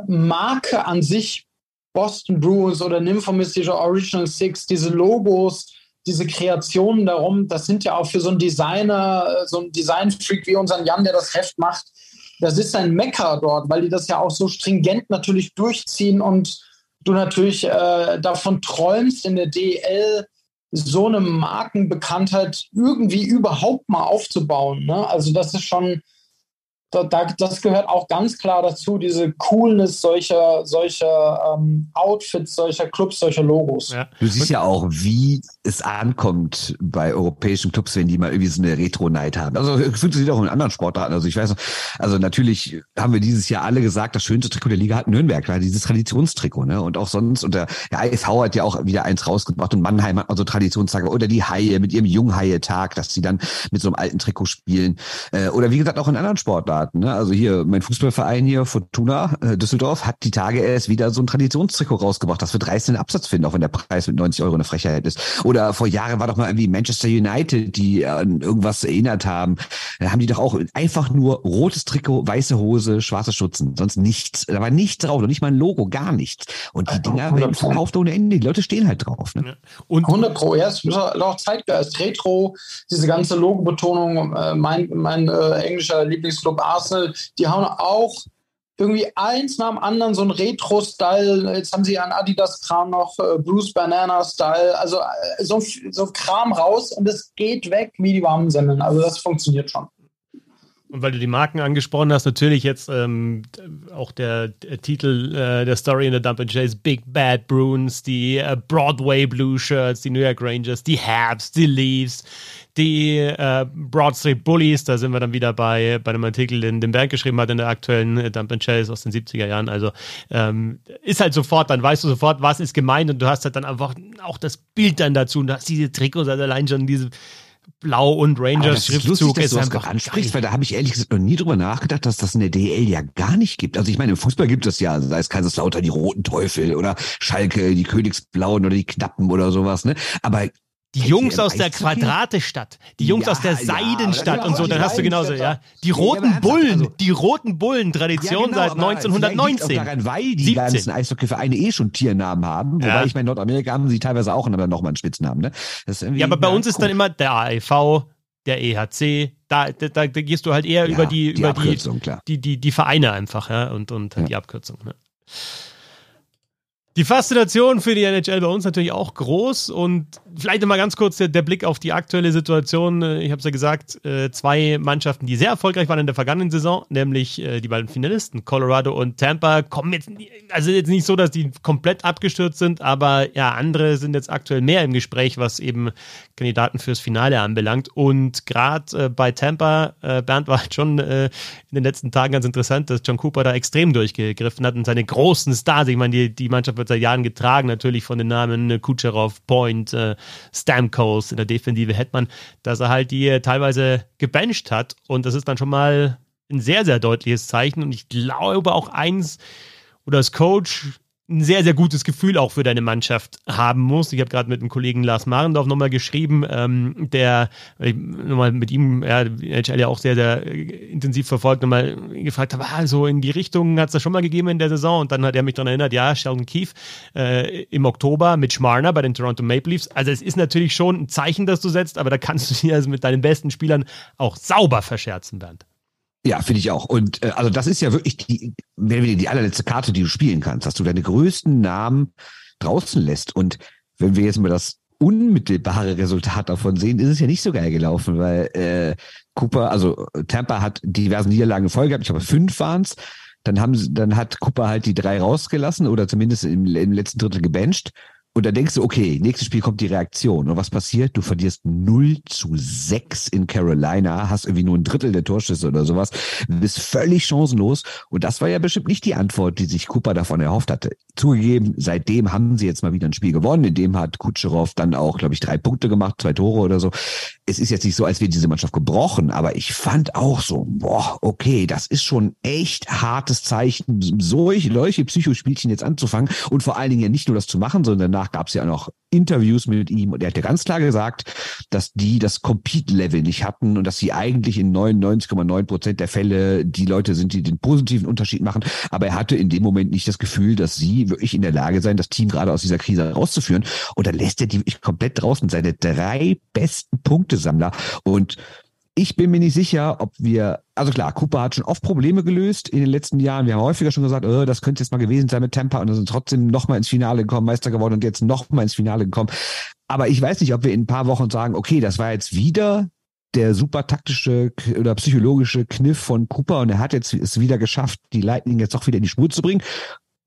Marke an sich, Boston Bruins oder Nymphomistische Original Six, diese Logos, diese Kreationen darum, das sind ja auch für so einen Designer, äh, so einen Designfreak wie unseren Jan, der das Heft macht, das ist ein Mecker dort, weil die das ja auch so stringent natürlich durchziehen und du natürlich äh, davon träumst, in der DL so eine Markenbekanntheit irgendwie überhaupt mal aufzubauen. Ne? Also das ist schon, da, das gehört auch ganz klar dazu, diese Coolness solcher, solcher ähm, Outfits, solcher Clubs, solcher Logos. Ja. Du siehst ja auch, wie es ankommt bei europäischen Clubs, wenn die mal irgendwie so eine Retro-Night haben. Also funktioniert auch in anderen Sportarten. Also ich weiß also natürlich haben wir dieses Jahr alle gesagt, das schönste Trikot der Liga hat Nürnberg, weil dieses Traditionstrikot, ne? Und auch sonst, und der, der ISV hat ja auch wieder eins rausgebracht und Mannheim hat mal so Traditionstage oder die Haie mit ihrem Junghaie-Tag, dass sie dann mit so einem alten Trikot spielen. Äh, oder wie gesagt, auch in anderen Sportarten. Ne? Also hier, mein Fußballverein hier, Fortuna äh, Düsseldorf, hat die Tage erst wieder so ein Traditionstrikot rausgebracht, das wird reißenden Absatz finden, auch wenn der Preis mit 90 Euro eine Frechheit ist. Oder vor Jahren war doch mal irgendwie Manchester United, die an irgendwas erinnert haben. Da haben die doch auch einfach nur rotes Trikot, weiße Hose, schwarze Schutzen, sonst nichts. Da war nichts drauf, noch nicht mal ein Logo, gar nichts. Und die Dinger werden verkauft ohne Ende. Die Leute stehen halt drauf. Ne? Und 100 Pro, ja, es ist auch Zeitgeist, Retro, diese ganze Logo-Betonung. Äh, mein mein äh, englischer Lieblingsclub Arsenal, die haben auch irgendwie eins nach dem anderen so ein Retro-Style. Jetzt haben sie an Adidas-Kram noch äh, Bruce Banana-Style. Also äh, so, so Kram raus und es geht weg wie die warmen Semmeln. Also das funktioniert schon. Und weil du die Marken angesprochen hast, natürlich jetzt ähm, auch der, der Titel äh, der Story in the Dump and Chase, Big Bad Bruins, die äh, Broadway Blue Shirts, die New York Rangers, die Habs, die Leafs, die äh, Broad Street Bullies, da sind wir dann wieder bei, bei dem Artikel, den, den Bernd geschrieben hat in der aktuellen äh, Dump and Chase aus den 70er Jahren. Also ähm, ist halt sofort, dann weißt du sofort, was ist gemeint und du hast halt dann einfach auch das Bild dann dazu und du hast diese Trikots, also allein schon diese Blau und Rangers Schriftzug ist, lustig, ist einfach ansprichst, weil da habe ich ehrlich gesagt noch nie drüber nachgedacht, dass das in der DL ja gar nicht gibt. Also ich meine, im Fußball gibt es ja, sei es Kaiserslautern die roten Teufel oder Schalke die Königsblauen oder die Knappen oder sowas, ne? Aber die Jungs aus der Quadratestadt, die Jungs ja, aus der Seidenstadt ja, und so, dann hast du genauso, ja. Die roten ja, Bullen, also, die roten Bullen, Tradition genau, seit 1919. Daran, weil die 17. ganzen Eishockeyvereine eh schon Tiernamen haben, wobei ich meine, in Nordamerika haben sie teilweise auch aber nochmal einen Spitznamen, ne? ja, aber bei uns ist dann immer der AEV, der EHC, da, da, da gehst du halt eher über die, die über die, die, die, die, Vereine einfach, ja, und, und die Abkürzung, ne? Die Faszination für die NHL bei uns natürlich auch groß und vielleicht mal ganz kurz der, der, Blick auf die aktuelle Situation. Äh, ich habe es ja gesagt, äh, zwei Mannschaften, die sehr erfolgreich waren in der vergangenen Saison, nämlich äh, die beiden Finalisten, Colorado und Tampa, kommen jetzt, also jetzt nicht so, dass die komplett abgestürzt sind, aber ja, andere sind jetzt aktuell mehr im Gespräch, was eben Kandidaten fürs Finale anbelangt. Und gerade bei Tampa, Bernd war halt schon in den letzten Tagen ganz interessant, dass John Cooper da extrem durchgegriffen hat und seine großen Stars, ich meine, die, die Mannschaft wird seit Jahren getragen, natürlich von den Namen Kucherov, Point, äh, Stamkos in der Defensive Hetman, dass er halt die äh, teilweise gebencht hat. Und das ist dann schon mal ein sehr, sehr deutliches Zeichen. Und ich glaube auch eins, wo das Coach ein sehr, sehr gutes Gefühl auch für deine Mannschaft haben musst. Ich habe gerade mit dem Kollegen Lars Marendorf nochmal geschrieben, ähm, der nochmal mit ihm, ja, NHL ja auch sehr, sehr intensiv verfolgt, nochmal gefragt habe, ah, so in die Richtung hat es das schon mal gegeben in der Saison und dann hat er mich daran erinnert, ja, Sheldon Keefe äh, im Oktober mit Schmarner bei den Toronto Maple Leafs. Also es ist natürlich schon ein Zeichen, das du setzt, aber da kannst du dir also mit deinen besten Spielern auch sauber verscherzen, Bernd. Ja, finde ich auch. Und äh, also das ist ja wirklich die, mehr oder die allerletzte Karte, die du spielen kannst, dass du deine größten Namen draußen lässt. Und wenn wir jetzt mal das unmittelbare Resultat davon sehen, ist es ja nicht so geil gelaufen, weil äh, Cooper, also Tampa hat diverse Niederlagen Folge gehabt, ich glaube fünf waren's. Dann haben sie, dann hat Cooper halt die drei rausgelassen oder zumindest im, im letzten Drittel gebencht. Und da denkst du, okay, nächstes Spiel kommt die Reaktion. Und was passiert? Du verlierst 0 zu 6 in Carolina, hast irgendwie nur ein Drittel der Torschüsse oder sowas, bist völlig chancenlos. Und das war ja bestimmt nicht die Antwort, die sich Cooper davon erhofft hatte. Zugegeben, seitdem haben sie jetzt mal wieder ein Spiel gewonnen. In dem hat Kutscherow dann auch, glaube ich, drei Punkte gemacht, zwei Tore oder so. Es ist jetzt nicht so, als wäre diese Mannschaft gebrochen, aber ich fand auch so, boah, okay, das ist schon echt hartes Zeichen, solche, solche Psychospielchen jetzt anzufangen und vor allen Dingen ja nicht nur das zu machen, sondern danach gab es ja noch Interviews mit ihm und er hat ganz klar gesagt, dass die das Compete-Level nicht hatten und dass sie eigentlich in 99,9 Prozent der Fälle die Leute sind, die den positiven Unterschied machen. Aber er hatte in dem Moment nicht das Gefühl, dass sie wirklich in der Lage seien, das Team gerade aus dieser Krise rauszuführen. Und dann lässt er die komplett draußen, seine drei besten Punktesammler. Und ich bin mir nicht sicher, ob wir, also klar, Cooper hat schon oft Probleme gelöst in den letzten Jahren. Wir haben häufiger schon gesagt, oh, das könnte jetzt mal gewesen sein mit Tampa und dann sind trotzdem nochmal ins Finale gekommen, Meister geworden und jetzt nochmal ins Finale gekommen. Aber ich weiß nicht, ob wir in ein paar Wochen sagen, okay, das war jetzt wieder der super taktische oder psychologische Kniff von Cooper und er hat jetzt es wieder geschafft, die Lightning jetzt doch wieder in die Spur zu bringen.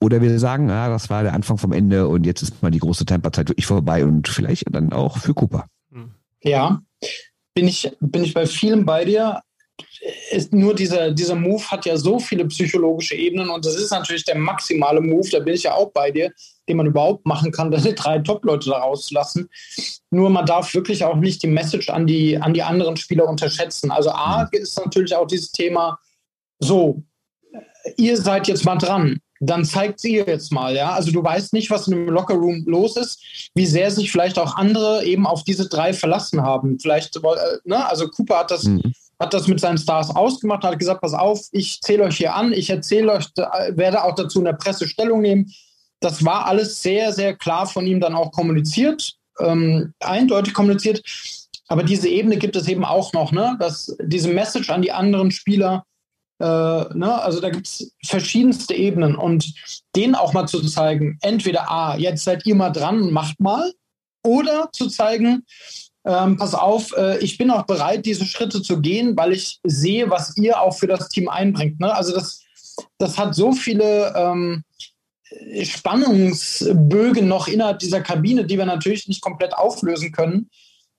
Oder wir sagen, ja, das war der Anfang vom Ende und jetzt ist mal die große Tampa-Zeit wirklich vorbei und vielleicht dann auch für Cooper. Ja, bin ich, bin ich bei vielen bei dir. Ist nur dieser, dieser Move hat ja so viele psychologische Ebenen und das ist natürlich der maximale Move, da bin ich ja auch bei dir, den man überhaupt machen kann, deine drei Top-Leute da rauszulassen. Nur man darf wirklich auch nicht die Message an die, an die anderen Spieler unterschätzen. Also A mhm. ist natürlich auch dieses Thema, so, ihr seid jetzt mal dran dann zeigt sie jetzt mal, ja. Also du weißt nicht, was in dem Lockerroom los ist, wie sehr sich vielleicht auch andere eben auf diese drei verlassen haben. Vielleicht, äh, ne, also Cooper hat das, mhm. hat das mit seinen Stars ausgemacht, hat gesagt, pass auf, ich zähle euch hier an, ich erzähle euch, werde auch dazu in der Presse Stellung nehmen. Das war alles sehr, sehr klar von ihm dann auch kommuniziert, ähm, eindeutig kommuniziert. Aber diese Ebene gibt es eben auch noch, ne? dass diese Message an die anderen Spieler, äh, ne? Also da gibt es verschiedenste Ebenen und denen auch mal zu zeigen, entweder A, jetzt seid ihr mal dran macht mal, oder zu zeigen, ähm, pass auf, äh, ich bin auch bereit, diese Schritte zu gehen, weil ich sehe, was ihr auch für das Team einbringt. Ne? Also das, das hat so viele ähm, Spannungsbögen noch innerhalb dieser Kabine, die wir natürlich nicht komplett auflösen können.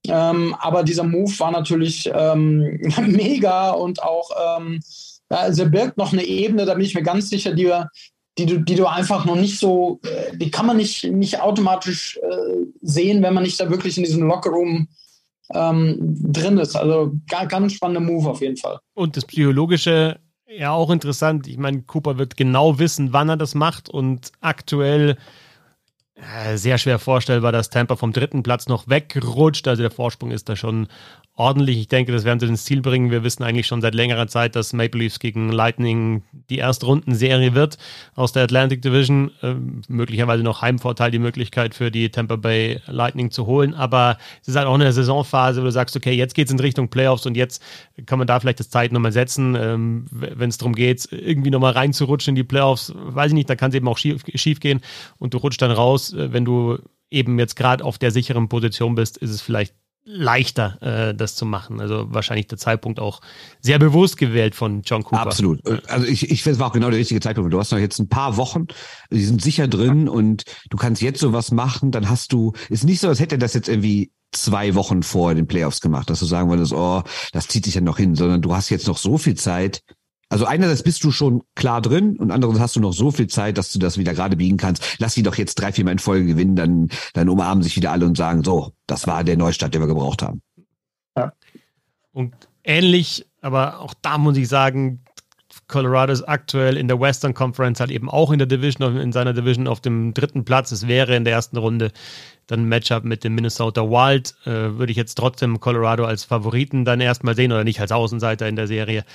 Ähm, aber dieser Move war natürlich ähm, mega und auch ähm, also birgt noch eine Ebene, da bin ich mir ganz sicher, die, die, du, die du einfach noch nicht so, äh, die kann man nicht, nicht automatisch äh, sehen, wenn man nicht da wirklich in diesem Lockerroom ähm, drin ist. Also ganz spannender Move auf jeden Fall. Und das Psychologische ja auch interessant. Ich meine, Cooper wird genau wissen, wann er das macht und aktuell äh, sehr schwer vorstellbar, dass Tampa vom dritten Platz noch wegrutscht. Also der Vorsprung ist da schon ordentlich. Ich denke, das werden sie ins Ziel bringen. Wir wissen eigentlich schon seit längerer Zeit, dass Maple Leafs gegen Lightning die Erstrundenserie wird aus der Atlantic Division. Äh, möglicherweise noch Heimvorteil, die Möglichkeit für die Tampa Bay Lightning zu holen. Aber es ist halt auch eine Saisonphase, wo du sagst, okay, jetzt geht es in Richtung Playoffs und jetzt kann man da vielleicht das Zeit nochmal setzen, ähm, wenn es darum geht, irgendwie nochmal reinzurutschen in die Playoffs. Weiß ich nicht, da kann es eben auch schief, schief gehen und du rutschst dann raus, äh, wenn du eben jetzt gerade auf der sicheren Position bist, ist es vielleicht leichter, äh, das zu machen. Also wahrscheinlich der Zeitpunkt auch sehr bewusst gewählt von John Cooper. Absolut. Also ich, ich finde, es war auch genau der richtige Zeitpunkt. Du hast noch jetzt ein paar Wochen, die sind sicher drin und du kannst jetzt sowas machen, dann hast du, ist nicht so, als hätte er das jetzt irgendwie zwei Wochen vor den Playoffs gemacht, dass du sagen würdest, oh, das zieht sich ja noch hin, sondern du hast jetzt noch so viel Zeit, also einerseits bist du schon klar drin und andererseits hast du noch so viel Zeit, dass du das wieder gerade biegen kannst. Lass sie doch jetzt drei, vier Mal in Folge gewinnen, dann, dann umarmen sich wieder alle und sagen, so, das war der Neustart, den wir gebraucht haben. Ja. Und ähnlich, aber auch da muss ich sagen, Colorado ist aktuell in der Western Conference halt eben auch in der Division, in seiner Division auf dem dritten Platz. Es wäre in der ersten Runde dann ein Matchup mit dem Minnesota Wild. Äh, würde ich jetzt trotzdem Colorado als Favoriten dann erstmal sehen oder nicht als Außenseiter in der Serie.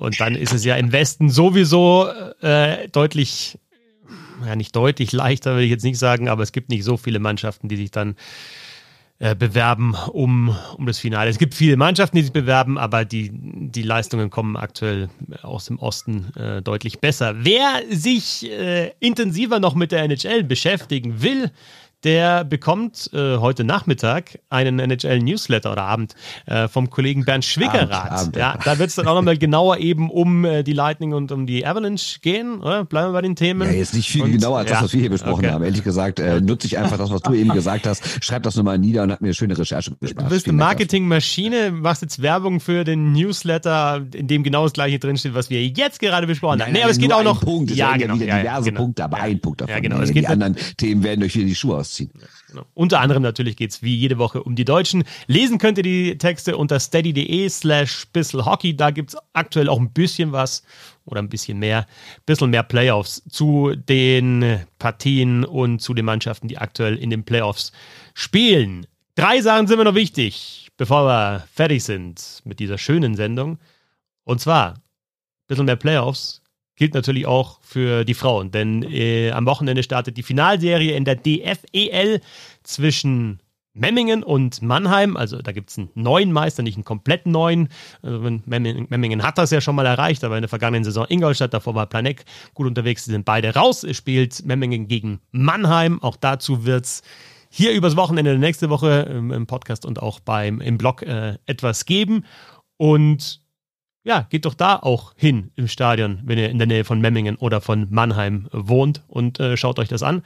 Und dann ist es ja im Westen sowieso äh, deutlich, ja nicht deutlich leichter, würde ich jetzt nicht sagen, aber es gibt nicht so viele Mannschaften, die sich dann äh, bewerben um, um das Finale. Es gibt viele Mannschaften, die sich bewerben, aber die, die Leistungen kommen aktuell aus dem Osten äh, deutlich besser. Wer sich äh, intensiver noch mit der NHL beschäftigen will, der bekommt äh, heute Nachmittag einen NHL-Newsletter oder Abend äh, vom Kollegen Bernd Schwickerath. Abend, Abend, ja. Da wird es dann auch nochmal genauer eben um äh, die Lightning und um die Avalanche gehen, oder? Bleiben wir bei den Themen. Ja, jetzt nicht viel und, genauer als ja. das, was wir hier besprochen okay. haben. Ehrlich gesagt, äh, nutze ich einfach das, was du eben gesagt hast. Schreib das nochmal nieder und hat mir eine schöne Recherche gespart. Du bist eine Marketingmaschine, machst jetzt Werbung für den Newsletter, in dem genau das gleiche drinsteht, was wir jetzt gerade besprochen haben. Nee, aber es geht auch noch. Punkt. ja, genau, ja, diverse genau. Punkte, aber ein Punkt davon. Ja, genau. Es geht die anderen Themen werden euch wieder die Schuhe aus rausziehen. Genau. Unter anderem natürlich geht es wie jede Woche um die Deutschen. Lesen könnt ihr die Texte unter steady.de slash bisselhockey. Da gibt es aktuell auch ein bisschen was oder ein bisschen mehr, ein bisschen mehr Playoffs zu den Partien und zu den Mannschaften, die aktuell in den Playoffs spielen. Drei Sachen sind mir noch wichtig, bevor wir fertig sind mit dieser schönen Sendung. Und zwar, ein bisschen mehr Playoffs gilt natürlich auch für die Frauen, denn äh, am Wochenende startet die Finalserie in der DFEL zwischen Memmingen und Mannheim, also da gibt es einen neuen Meister, nicht einen komplett neuen. Also Memmingen, Memmingen, hat das ja schon mal erreicht, aber in der vergangenen Saison Ingolstadt, davor war Planek gut unterwegs, sind beide raus. Es spielt Memmingen gegen Mannheim. Auch dazu wird es hier übers Wochenende nächste Woche im, im, Podcast und auch beim im Blog äh, etwas geben. Und ja, geht doch da auch hin im Stadion, wenn ihr in der Nähe von Memmingen oder von Mannheim wohnt und äh, schaut euch das an.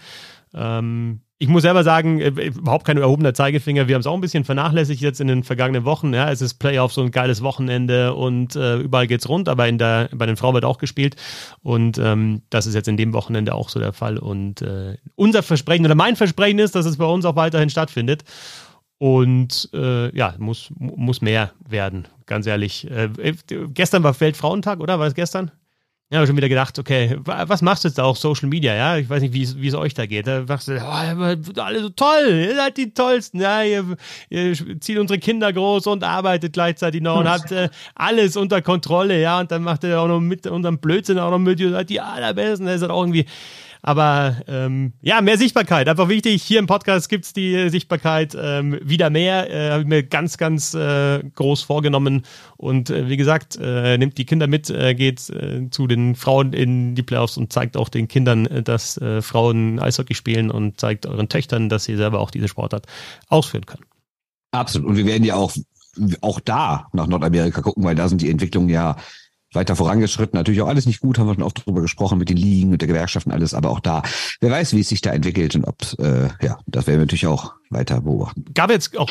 Ähm, ich muss selber sagen, äh, überhaupt kein erhobener Zeigefinger. Wir haben es auch ein bisschen vernachlässigt jetzt in den vergangenen Wochen. Ja, es ist Playoff, so ein geiles Wochenende und äh, überall geht's rund, aber in der, bei den Frauen wird auch gespielt. Und ähm, das ist jetzt in dem Wochenende auch so der Fall. Und äh, unser Versprechen oder mein Versprechen ist, dass es bei uns auch weiterhin stattfindet. Und äh, ja, muss, muss mehr werden, ganz ehrlich. Äh, gestern war Weltfrauentag, oder? War es gestern? Ja, habe schon wieder gedacht, okay, was machst du jetzt da auf Social Media, ja? Ich weiß nicht, wie es euch da geht. Da machst du, oh, alle so toll, ihr seid die Tollsten, ja, ihr, ihr zieht unsere Kinder groß und arbeitet gleichzeitig noch und habt äh, alles unter Kontrolle, ja, und dann macht ihr auch noch mit unserem Blödsinn auch noch mit, ihr seid die Allerbesten, das ist halt auch irgendwie, aber ähm, ja, mehr Sichtbarkeit. Einfach wichtig. Hier im Podcast gibt es die Sichtbarkeit ähm, wieder mehr. Äh, Habe ich mir ganz, ganz äh, groß vorgenommen. Und äh, wie gesagt, äh, nimmt die Kinder mit, äh, geht äh, zu den Frauen in die Playoffs und zeigt auch den Kindern, äh, dass äh, Frauen Eishockey spielen und zeigt euren Töchtern, dass sie selber auch diese Sportart ausführen können. Absolut. Und wir werden ja auch, auch da nach Nordamerika gucken, weil da sind die Entwicklungen ja weiter vorangeschritten. Natürlich auch alles nicht gut, haben wir schon oft drüber gesprochen mit den Ligen, mit der Gewerkschaften, alles, aber auch da, wer weiß, wie es sich da entwickelt und ob, äh, ja, das werden wir natürlich auch weiter beobachten. Gab jetzt auch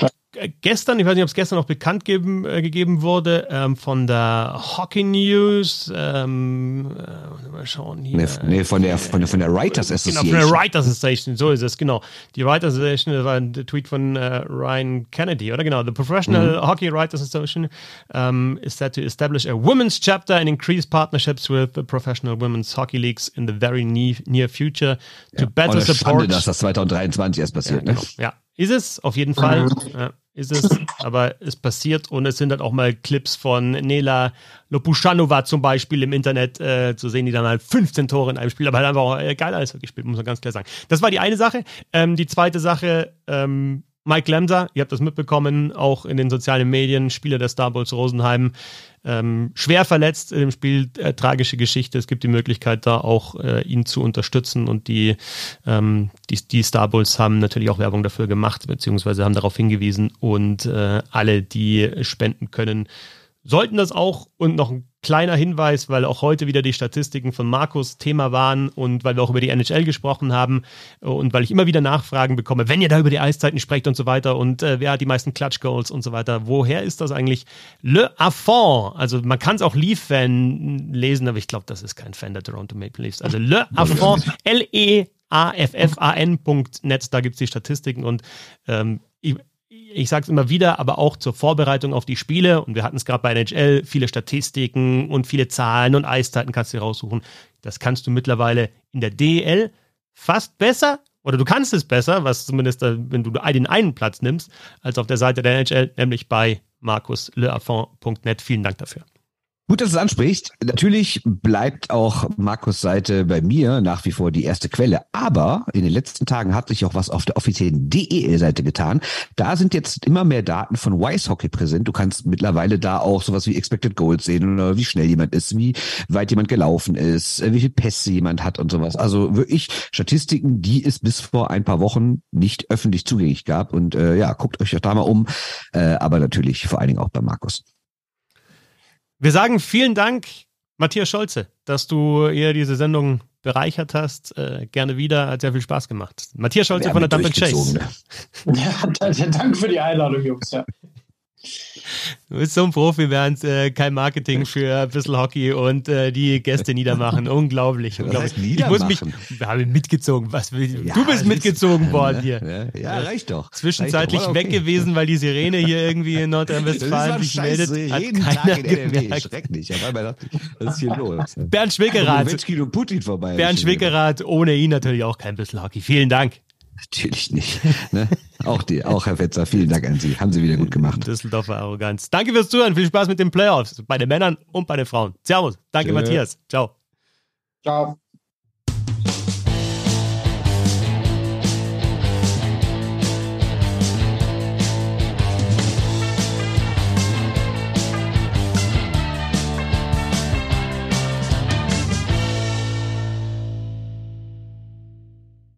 gestern, ich weiß nicht, ob es gestern noch bekannt geben, äh, gegeben wurde, ähm, von der Hockey News, ähm, äh, mal schauen hier. Nee, nee, von der, von der, von der Writers Association. Genau, von der Writers Association, so ist es, genau. Die Writers Association, das war ein Tweet von äh, Ryan Kennedy, oder genau, the Professional mhm. Hockey Writers Association um, is set to establish a women's chapter and increase partnerships with the professional women's hockey leagues in the very near, near future to ja, better support. Schande, dass das 2023 erst passiert, ja, genau. ne? Ja, ist es, auf jeden Fall. Ja ist es, aber es passiert und es sind dann auch mal Clips von Nela Lopuschanova zum Beispiel im Internet äh, zu sehen, die dann halt 15 Tore in einem Spiel, aber halt einfach auch äh, geil alles gespielt, muss man ganz klar sagen. Das war die eine Sache. Ähm, die zweite Sache, ähm, Mike Lemser, ihr habt das mitbekommen, auch in den sozialen Medien, Spieler der Star Bulls Rosenheim, ähm, schwer verletzt im Spiel, äh, tragische Geschichte. Es gibt die Möglichkeit, da auch äh, ihn zu unterstützen. Und die, ähm, die, die Star Bulls haben natürlich auch Werbung dafür gemacht, beziehungsweise haben darauf hingewiesen. Und äh, alle, die spenden können, sollten das auch und noch ein kleiner Hinweis, weil auch heute wieder die Statistiken von Markus Thema waren und weil wir auch über die NHL gesprochen haben und weil ich immer wieder Nachfragen bekomme, wenn ihr da über die Eiszeiten sprecht und so weiter und äh, wer hat die meisten Clutch Goals und so weiter, woher ist das eigentlich? Le Affont, also man kann es auch Leaf-Fan lesen, aber ich glaube, das ist kein Fan der Toronto Maple Leafs. Also Le Affont, L-E-A-F-F-A-N.net, da gibt es die Statistiken und ähm, ich, sage es immer wieder, aber auch zur Vorbereitung auf die Spiele. Und wir hatten es gerade bei NHL, viele Statistiken und viele Zahlen und Eiszeiten kannst du dir raussuchen. Das kannst du mittlerweile in der DEL fast besser oder du kannst es besser, was zumindest, wenn du den einen Platz nimmst, als auf der Seite der NHL, nämlich bei markusleaffont.net. Vielen Dank dafür. Gut, dass du es ansprichst. Natürlich bleibt auch Markus Seite bei mir nach wie vor die erste Quelle. Aber in den letzten Tagen hat sich auch was auf der offiziellen DEL-Seite getan. Da sind jetzt immer mehr Daten von Wise Hockey präsent. Du kannst mittlerweile da auch sowas wie Expected Goals sehen oder wie schnell jemand ist, wie weit jemand gelaufen ist, wie viel Pässe jemand hat und sowas. Also wirklich Statistiken, die es bis vor ein paar Wochen nicht öffentlich zugänglich gab. Und äh, ja, guckt euch doch da mal um. Äh, aber natürlich vor allen Dingen auch bei Markus. Wir sagen vielen Dank, Matthias Scholze, dass du hier diese Sendung bereichert hast. Äh, gerne wieder, hat sehr viel Spaß gemacht. Matthias Scholze von der Dump Chase. Ne? Ja, danke für die Einladung, Jungs. Ja. Du bist so ein Profi, während äh, kein Marketing für ein bisschen Hockey und äh, die Gäste niedermachen. unglaublich. Was unglaublich. Heißt ich muss mich, wir haben mitgezogen. Was, ja, du bist mitgezogen worden hier. Ja, ja, reicht doch. Zwischenzeitlich reicht doch. weg gewesen, weil die Sirene hier irgendwie in Nordrhein-Westfalen sich meldet. Hat jeden Tag in NRW. Schrecklich. Was ist hier los? Bernd Schwickerath. vorbei. Bernd Schwickerath, ohne ihn natürlich auch kein bisschen Hockey. Vielen Dank. Natürlich nicht. Ne? Auch, die, auch Herr Fetzer, vielen Dank an Sie. Haben Sie wieder gut gemacht. Düsseldorfer Arroganz. Danke fürs Zuhören. Viel Spaß mit den Playoffs. Bei den Männern und bei den Frauen. Servus. Danke, Tschö. Matthias. Ciao. Ciao.